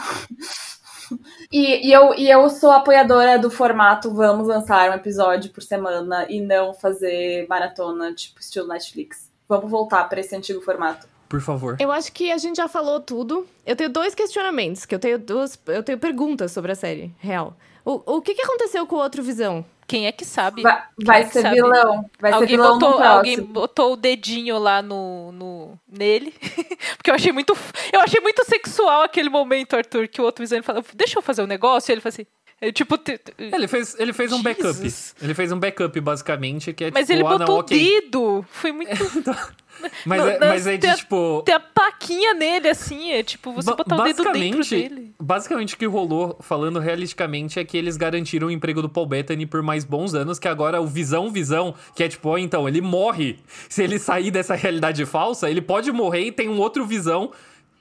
E, e, eu, e eu sou apoiadora do formato vamos lançar um episódio por semana e não fazer maratona, tipo, estilo Netflix. Vamos voltar para esse antigo formato. Por favor. Eu acho que a gente já falou tudo. Eu tenho dois questionamentos, que eu tenho duas. Eu tenho perguntas sobre a série, real. O, o que, que aconteceu com o outro visão? Quem é que sabe? Vai, vai Quem ser sabe? vilão. Vai ser alguém, vilão no botou, alguém botou o dedinho lá no, no nele. Porque eu achei muito. Eu achei muito sexual aquele momento, Arthur, que o outro visão ele falou, deixa eu fazer um negócio, e ele falou assim. ele, tipo, te- Ele fez, ele fez um backup. Ele fez um backup, basicamente, que é mas tipo, ele ah, botou não, o ok. dedo. Foi muito. Mas, é, mas é de, a- tipo... Tem a plaquinha nele, assim, é tipo você Ba- botar o dedo dentro dele. basicamente o que rolou, falando realisticamente, é que eles garantiram o emprego do Paul Bettany por mais bons anos, que agora o Visão Visão, que é tipo, ó, então, ele morre. Se ele sair dessa realidade falsa, ele pode morrer e tem um outro Visão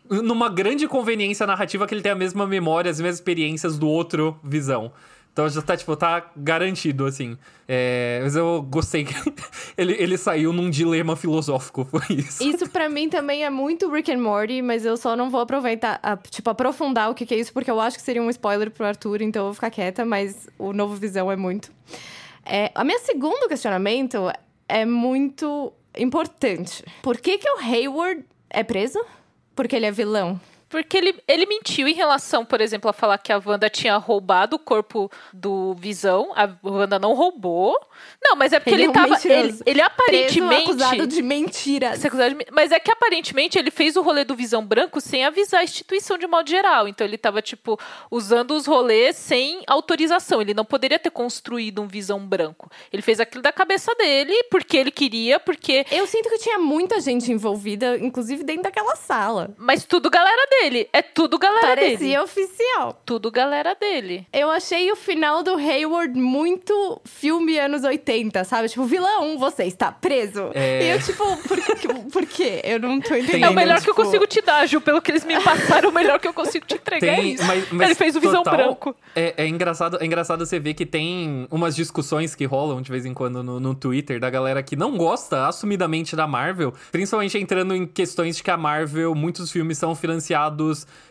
numa grande conveniência narrativa que ele tem a mesma memória, as mesmas experiências do outro Visão. Então já tá, tipo, tá garantido, assim. É, mas eu gostei que ele, ele saiu num dilema filosófico, foi isso. Isso para mim também é muito Rick and Morty, mas eu só não vou aproveitar, a, tipo, aprofundar o que, que é isso, porque eu acho que seria um spoiler pro Arthur, então eu vou ficar quieta, mas o novo Visão é muito. É, a minha segundo questionamento é muito importante. Por que, que o Hayward é preso? Porque ele é vilão. Porque ele, ele mentiu em relação, por exemplo, a falar que a Wanda tinha roubado o corpo do Visão. A Wanda não roubou. Não, mas é porque ele, ele é um tava. Ele, ele, aparentemente. Preso, acusado de mentira. Mas é que aparentemente ele fez o rolê do Visão Branco sem avisar a instituição de modo geral. Então ele tava, tipo, usando os rolês sem autorização. Ele não poderia ter construído um Visão Branco. Ele fez aquilo da cabeça dele, porque ele queria, porque. Eu sinto que tinha muita gente envolvida, inclusive dentro daquela sala. Mas tudo galera dele dele. É tudo galera Parecia dele. Parecia oficial. Tudo galera dele. Eu achei o final do Hayward muito filme anos 80, sabe? Tipo, vilão, você está preso. É... E eu, tipo, por, por quê? Eu não tô entendendo. Tem, é o melhor tipo... que eu consigo te dar, Ju. Pelo que eles me passaram, o melhor que eu consigo te entregar tem, é isso. Mas, mas Ele fez o Visão total, Branco. É, é, engraçado, é engraçado você ver que tem umas discussões que rolam de vez em quando no, no Twitter da galera que não gosta assumidamente da Marvel, principalmente entrando em questões de que a Marvel, muitos filmes são financiados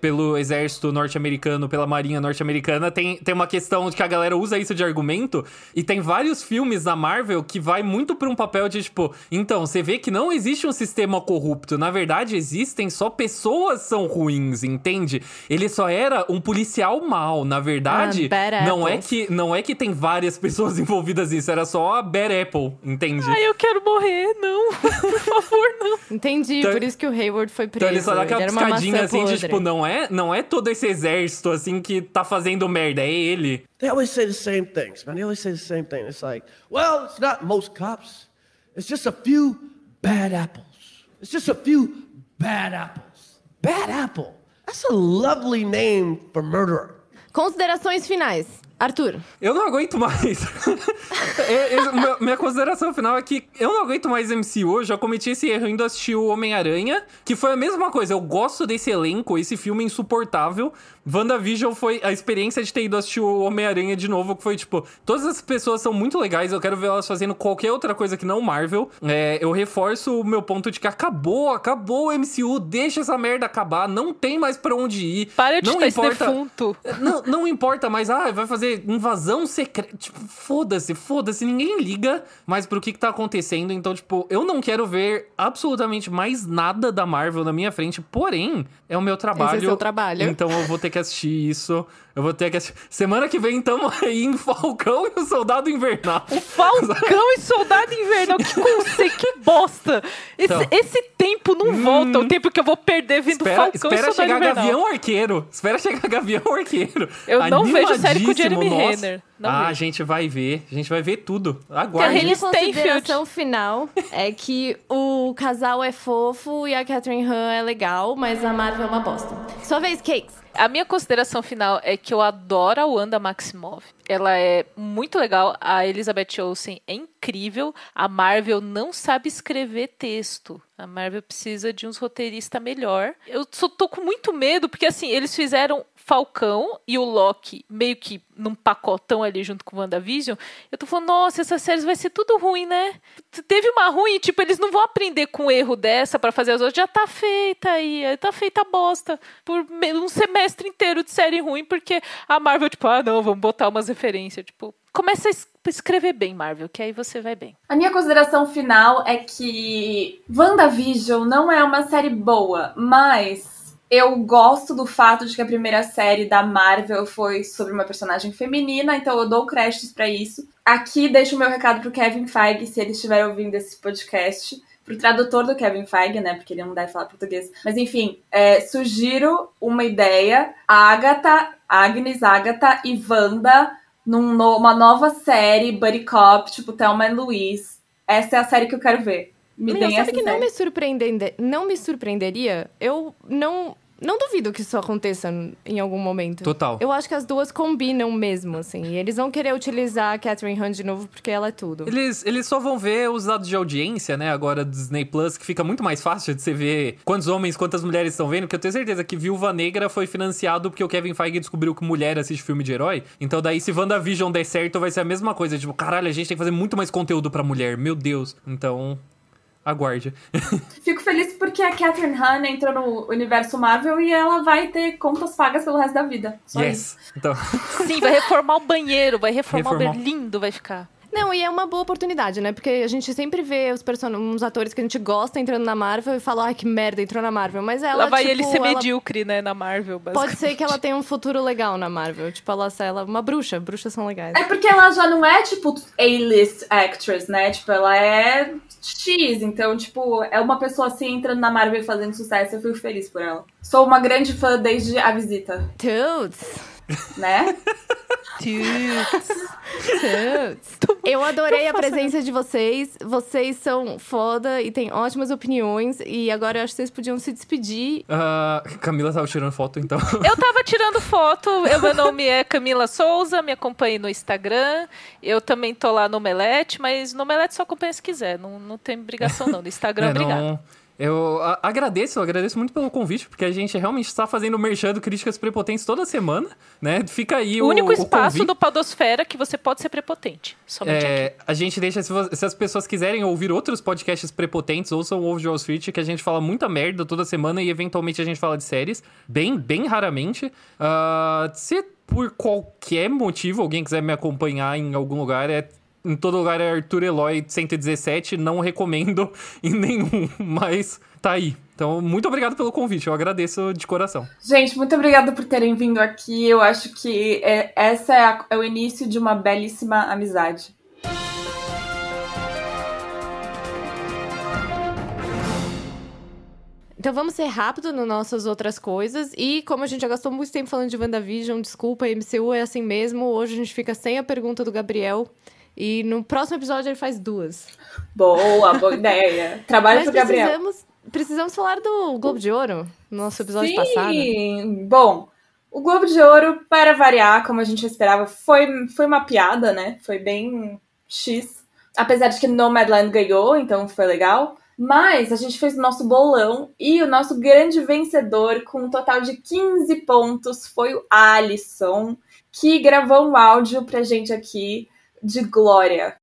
pelo exército norte-americano, pela marinha norte-americana, tem, tem uma questão de que a galera usa isso de argumento. E tem vários filmes da Marvel que vai muito pra um papel de tipo, então, você vê que não existe um sistema corrupto. Na verdade, existem só pessoas são ruins, entende? Ele só era um policial mal. Na verdade, ah, não é que não é que tem várias pessoas envolvidas nisso, era só a Bad Apple, entende? Ai, eu quero morrer, não. Por favor, não. Entendi, então, por isso que o Hayward foi preso. Então ele só dá aquela piscadinha assim tipo, não é, não é todo esse exército, assim, que tá fazendo merda, é ele. They always say the same things, man. They always say the same thing. It's like, well, it's not most cops. It's just a few bad apples. It's just a few bad apples. Bad apple. That's a lovely name for murderer. Considerações finais. Arthur. Eu não aguento mais. é, é, minha consideração final é que eu não aguento mais MCU. Eu já cometi esse erro indo assistir o Homem-Aranha, que foi a mesma coisa. Eu gosto desse elenco, esse filme insuportável, WandaVision foi a experiência de ter ido assistir o Homem-Aranha de novo, que foi tipo, todas as pessoas são muito legais, eu quero ver elas fazendo qualquer outra coisa que não Marvel. É, eu reforço o meu ponto de que acabou, acabou o MCU, deixa essa merda acabar, não tem mais para onde ir. Para de não importa, defunto. Não, não importa mais, ah, vai fazer invasão secreta. Tipo, foda-se, foda-se, ninguém liga mais pro que, que tá acontecendo. Então, tipo, eu não quero ver absolutamente mais nada da Marvel na minha frente, porém, é o meu trabalho. Esse é o seu trabalho. Então eu vou ter que assistir isso. Eu vou ter que assistir. Semana que vem, então, aí em Falcão e o Soldado Invernal. Falcão e Soldado Invernal, que conceito, que bosta! Esse, então, esse tempo não hum, volta, o tempo que eu vou perder vendo espera, Falcão espera e Soldado chegar Invernal. Gavião Arqueiro. Espera chegar Gavião Arqueiro. Eu não vejo série com o Jeremy Renner. Não ah, a gente vai ver. A gente vai ver tudo. Aguarde. A minha consideração final é que o casal é fofo e a Catherine Han é legal, mas a Marvel é uma bosta. Sua vez, Cakes. A minha consideração final é que eu adoro a Wanda Maximoff. Ela é muito legal. A Elizabeth Olsen é incrível. A Marvel não sabe escrever texto. A Marvel precisa de uns roteiristas melhor. Eu só tô com muito medo, porque assim, eles fizeram Falcão e o Loki meio que num pacotão ali junto com o WandaVision, eu tô falando, nossa, essa série vai ser tudo ruim, né? Teve uma ruim, tipo, eles não vão aprender com o erro dessa para fazer as outras, já tá feita aí, tá feita bosta por um semestre inteiro de série ruim, porque a Marvel, tipo, ah, não, vamos botar umas referências, tipo, começa a escrever bem, Marvel, que aí você vai bem. A minha consideração final é que WandaVision não é uma série boa, mas eu gosto do fato de que a primeira série da Marvel foi sobre uma personagem feminina, então eu dou créditos para isso. Aqui deixo o meu recado pro Kevin Feige, se ele estiver ouvindo esse podcast. Pro tradutor do Kevin Feige, né? Porque ele não deve falar português. Mas enfim, é, sugiro uma ideia: Agatha, Agnes, Agatha e Wanda numa nova série, Buddy Cop, tipo Thelma e Louise. Essa é a série que eu quero ver. Me Meu, sabe que não me, surpreender, não me surpreenderia? Eu não não duvido que isso aconteça em algum momento. Total. Eu acho que as duas combinam mesmo, assim. E eles vão querer utilizar a Catherine Hunt de novo porque ela é tudo. Eles, eles só vão ver os dados de audiência, né? Agora do Disney Plus, que fica muito mais fácil de você ver quantos homens, quantas mulheres estão vendo. Porque eu tenho certeza que Viúva Negra foi financiado porque o Kevin Feige descobriu que mulher assiste filme de herói. Então daí, se WandaVision der certo, vai ser a mesma coisa. Tipo, caralho, a gente tem que fazer muito mais conteúdo pra mulher. Meu Deus. Então, aguarde. Fico feliz porque a Catherine Hahn entrou no universo Marvel e ela vai ter contas pagas pelo resto da vida. Só yes. Isso. Então. Sim, vai reformar o banheiro, vai reformar, reformar. o banheiro lindo, vai ficar. Não, e é uma boa oportunidade, né? Porque a gente sempre vê os person... uns atores que a gente gosta entrando na Marvel e fala, ai, que merda, entrou na Marvel. Mas ela. Lá vai tipo, ele ser ela... medíocre, né, na Marvel, Pode ser que ela tenha um futuro legal na Marvel. Tipo, ela, ela uma bruxa. Bruxas são legais. É porque ela já não é, tipo, A-list actress, né? Tipo, ela é X. Então, tipo, é uma pessoa assim entrando na Marvel e fazendo sucesso. Eu fico feliz por ela. Sou uma grande fã desde a visita. Tuts né? Eu adorei a presença de vocês. Vocês são foda e têm ótimas opiniões. E agora eu acho que vocês podiam se despedir. Uh, Camila tava tirando foto, então. Eu tava tirando foto. Eu, meu nome é Camila Souza, me acompanhe no Instagram. Eu também tô lá no Omelete, mas no Omelete só acompanha se quiser. Não, não tem obrigação, não. No Instagram, é, obrigado. Não... Eu agradeço, eu agradeço muito pelo convite, porque a gente realmente está fazendo merchan críticas prepotentes toda semana, né? Fica aí o. O único espaço do Podosfera que você pode ser prepotente. Somente é, aqui. A gente deixa, se, se, as pessoas quiserem ouvir outros podcasts prepotentes, ouçam o Wolf de Wall Street, que a gente fala muita merda toda semana e eventualmente a gente fala de séries, bem, bem raramente. Uh, se por qualquer motivo alguém quiser me acompanhar em algum lugar, é em todo lugar é Arthur Eloy 117, não recomendo em nenhum, mas tá aí. Então, muito obrigado pelo convite, eu agradeço de coração. Gente, muito obrigada por terem vindo aqui. Eu acho que é, essa é, a, é o início de uma belíssima amizade. Então vamos ser rápido nas nossas outras coisas. E como a gente já gastou muito tempo falando de WandaVision, desculpa, MCU é assim mesmo. Hoje a gente fica sem a pergunta do Gabriel. E no próximo episódio ele faz duas. Boa, boa ideia. Trabalho pro Gabriel. Precisamos, precisamos falar do Globo de Ouro no nosso episódio Sim. passado. Sim, bom. O Globo de Ouro, para variar, como a gente esperava, foi, foi uma piada, né? Foi bem X. Apesar de que Nomadland ganhou, então foi legal. Mas a gente fez o nosso bolão e o nosso grande vencedor, com um total de 15 pontos, foi o Alisson, que gravou um áudio pra gente aqui de glória.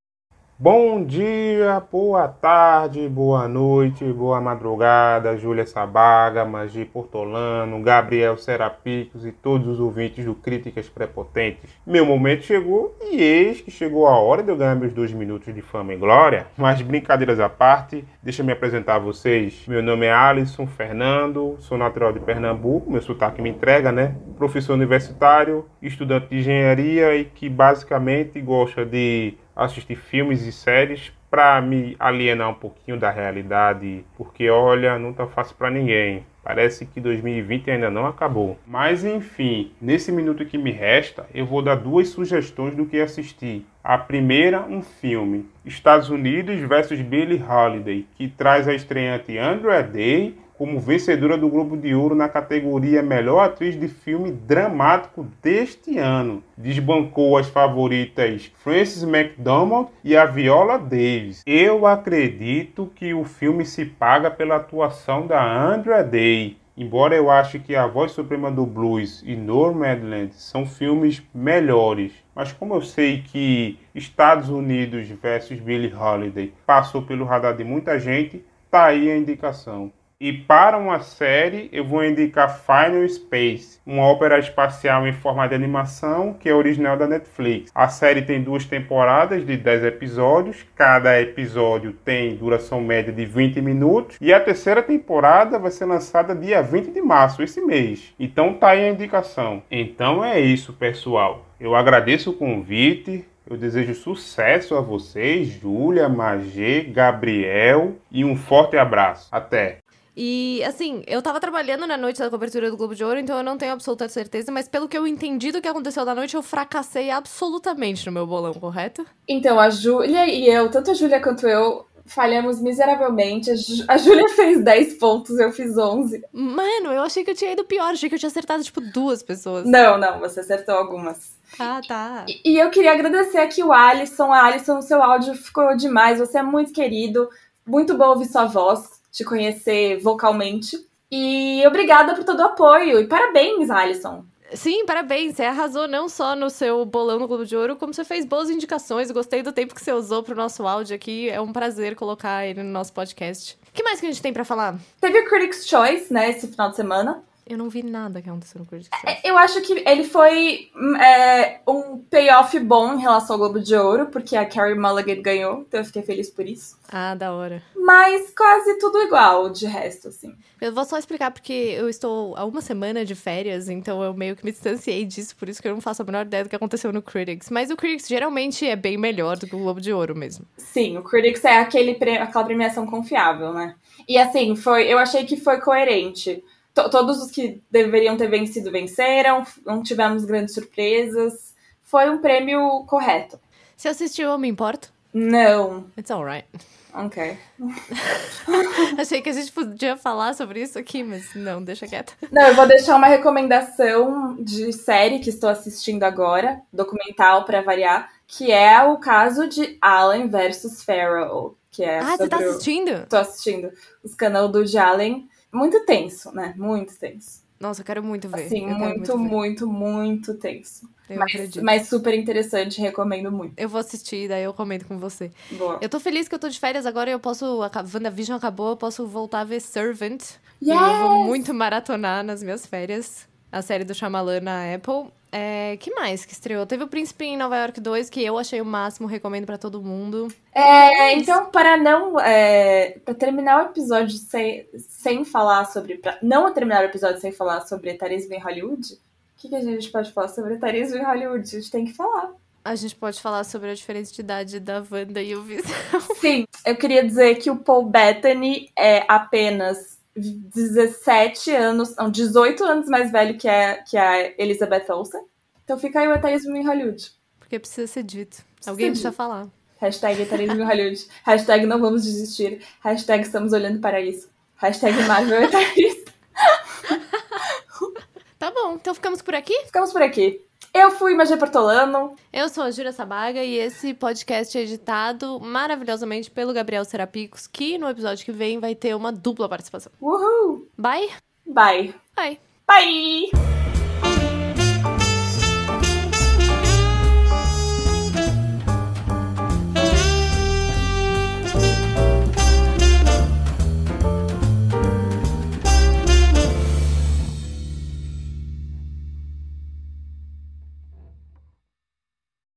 Bom dia, boa tarde, boa noite, boa madrugada, Júlia Sabaga, Magi Portolano, Gabriel Serapicos e todos os ouvintes do Críticas Prepotentes. Meu momento chegou e eis que chegou a hora de eu ganhar meus dois minutos de fama e glória. Mas brincadeiras à parte, deixa eu me apresentar a vocês. Meu nome é Alisson Fernando, sou natural de Pernambuco, meu sotaque me entrega, né? Professor universitário, estudante de engenharia e que basicamente gosta de assistir filmes e séries para me alienar um pouquinho da realidade, porque olha, não tá fácil para ninguém. Parece que 2020 ainda não acabou. Mas enfim, nesse minuto que me resta, eu vou dar duas sugestões do que assistir. A primeira, um filme, Estados Unidos versus Billie Holiday, que traz a estreante Andrea Day como vencedora do Globo de Ouro na categoria Melhor Atriz de Filme Dramático deste ano. Desbancou as favoritas Frances McDormand e a Viola Davis. Eu acredito que o filme se paga pela atuação da Andrea Day. Embora eu ache que A Voz Suprema do Blues e Nomadland são filmes melhores, mas como eu sei que Estados Unidos versus Billie Holiday passou pelo radar de muita gente, tá aí a indicação. E para uma série, eu vou indicar Final Space, uma ópera espacial em forma de animação que é original da Netflix. A série tem duas temporadas de 10 episódios, cada episódio tem duração média de 20 minutos, e a terceira temporada vai ser lançada dia 20 de março, esse mês. Então tá aí a indicação. Então é isso, pessoal. Eu agradeço o convite, eu desejo sucesso a vocês, Júlia, Magê, Gabriel e um forte abraço. Até! E, assim, eu tava trabalhando na noite da cobertura do Globo de Ouro, então eu não tenho absoluta certeza, mas pelo que eu entendi do que aconteceu da noite, eu fracassei absolutamente no meu bolão, correto? Então, a Júlia e eu, tanto a Júlia quanto eu, falhamos miseravelmente. A Júlia fez 10 pontos, eu fiz 11. Mano, eu achei que eu tinha ido pior, achei que eu tinha acertado, tipo, duas pessoas. Não, não, você acertou algumas. Ah, tá. E, e eu queria agradecer aqui o Alisson. Alisson, o seu áudio ficou demais, você é muito querido. Muito bom ouvir sua voz, te conhecer vocalmente. E obrigada por todo o apoio. E parabéns, Alisson. Sim, parabéns. Você arrasou não só no seu bolão no Globo de Ouro, como você fez boas indicações. Gostei do tempo que você usou pro nosso áudio aqui. É um prazer colocar ele no nosso podcast. O que mais que a gente tem para falar? Teve o Critics' Choice, né, esse final de semana. Eu não vi nada que aconteceu no Critics' é, Choice. Eu acho que ele foi é, um payoff bom em relação ao Globo de Ouro, porque a Carrie Mulligan ganhou, então eu fiquei feliz por isso. Ah, da hora. Mas quase tudo igual de resto, assim. Eu vou só explicar porque eu estou há uma semana de férias, então eu meio que me distanciei disso, por isso que eu não faço a menor ideia do que aconteceu no Critics. Mas o Critics geralmente é bem melhor do que o Globo de Ouro mesmo. Sim, o Critics é aquele, aquela premiação confiável, né? E assim, foi, eu achei que foi coerente todos os que deveriam ter vencido venceram, não tivemos grandes surpresas. Foi um prêmio correto. Você assistiu Eu Me Importo? Não. It's alright. Ok. Achei que a gente podia falar sobre isso aqui, mas não, deixa quieto. Não, eu vou deixar uma recomendação de série que estou assistindo agora, documental para variar, que é o caso de Allen versus Farrell, que é Ah, você tá assistindo? O... Tô assistindo. Os canal do Allen muito tenso, né? Muito tenso. Nossa, eu quero muito ver. Sim, muito, muito, muito, muito, tenso. Eu mas, acredito. Mas super interessante, recomendo muito. Eu vou assistir, daí eu comento com você. Boa. Eu tô feliz que eu tô de férias agora e eu posso. A WandaVision acabou, eu posso voltar a ver Servant. Yes! eu vou muito maratonar nas minhas férias. A série do Shyamalan na Apple. É, que mais que estreou? Teve o Príncipe em Nova York 2, que eu achei o máximo, recomendo para todo mundo. É, então, para não. É, para terminar o episódio sem, sem falar sobre. Pra não terminar o episódio sem falar sobre etarismo em Hollywood, o que, que a gente pode falar sobre etarismo em Hollywood? A gente tem que falar. A gente pode falar sobre a diferença de idade da Wanda e o Visão. Sim, eu queria dizer que o Paul Bettany é apenas 17 anos, não, 18 anos mais velho que a, que a Elizabeth Olsen. Então fica aí o etarismo em Hollywood. Porque precisa ser dito. Alguém precisa falar. Hashtag etarismo em Hollywood. Hashtag não vamos desistir. Hashtag estamos olhando para isso. Hashtag Marvel etarista. tá bom, então ficamos por aqui? Ficamos por aqui. Eu fui Magia Portolano. Eu sou a Júlia Sabaga e esse podcast é editado maravilhosamente pelo Gabriel Serapicos, que no episódio que vem vai ter uma dupla participação. Uhul! Bye! Bye! Bye! Bye!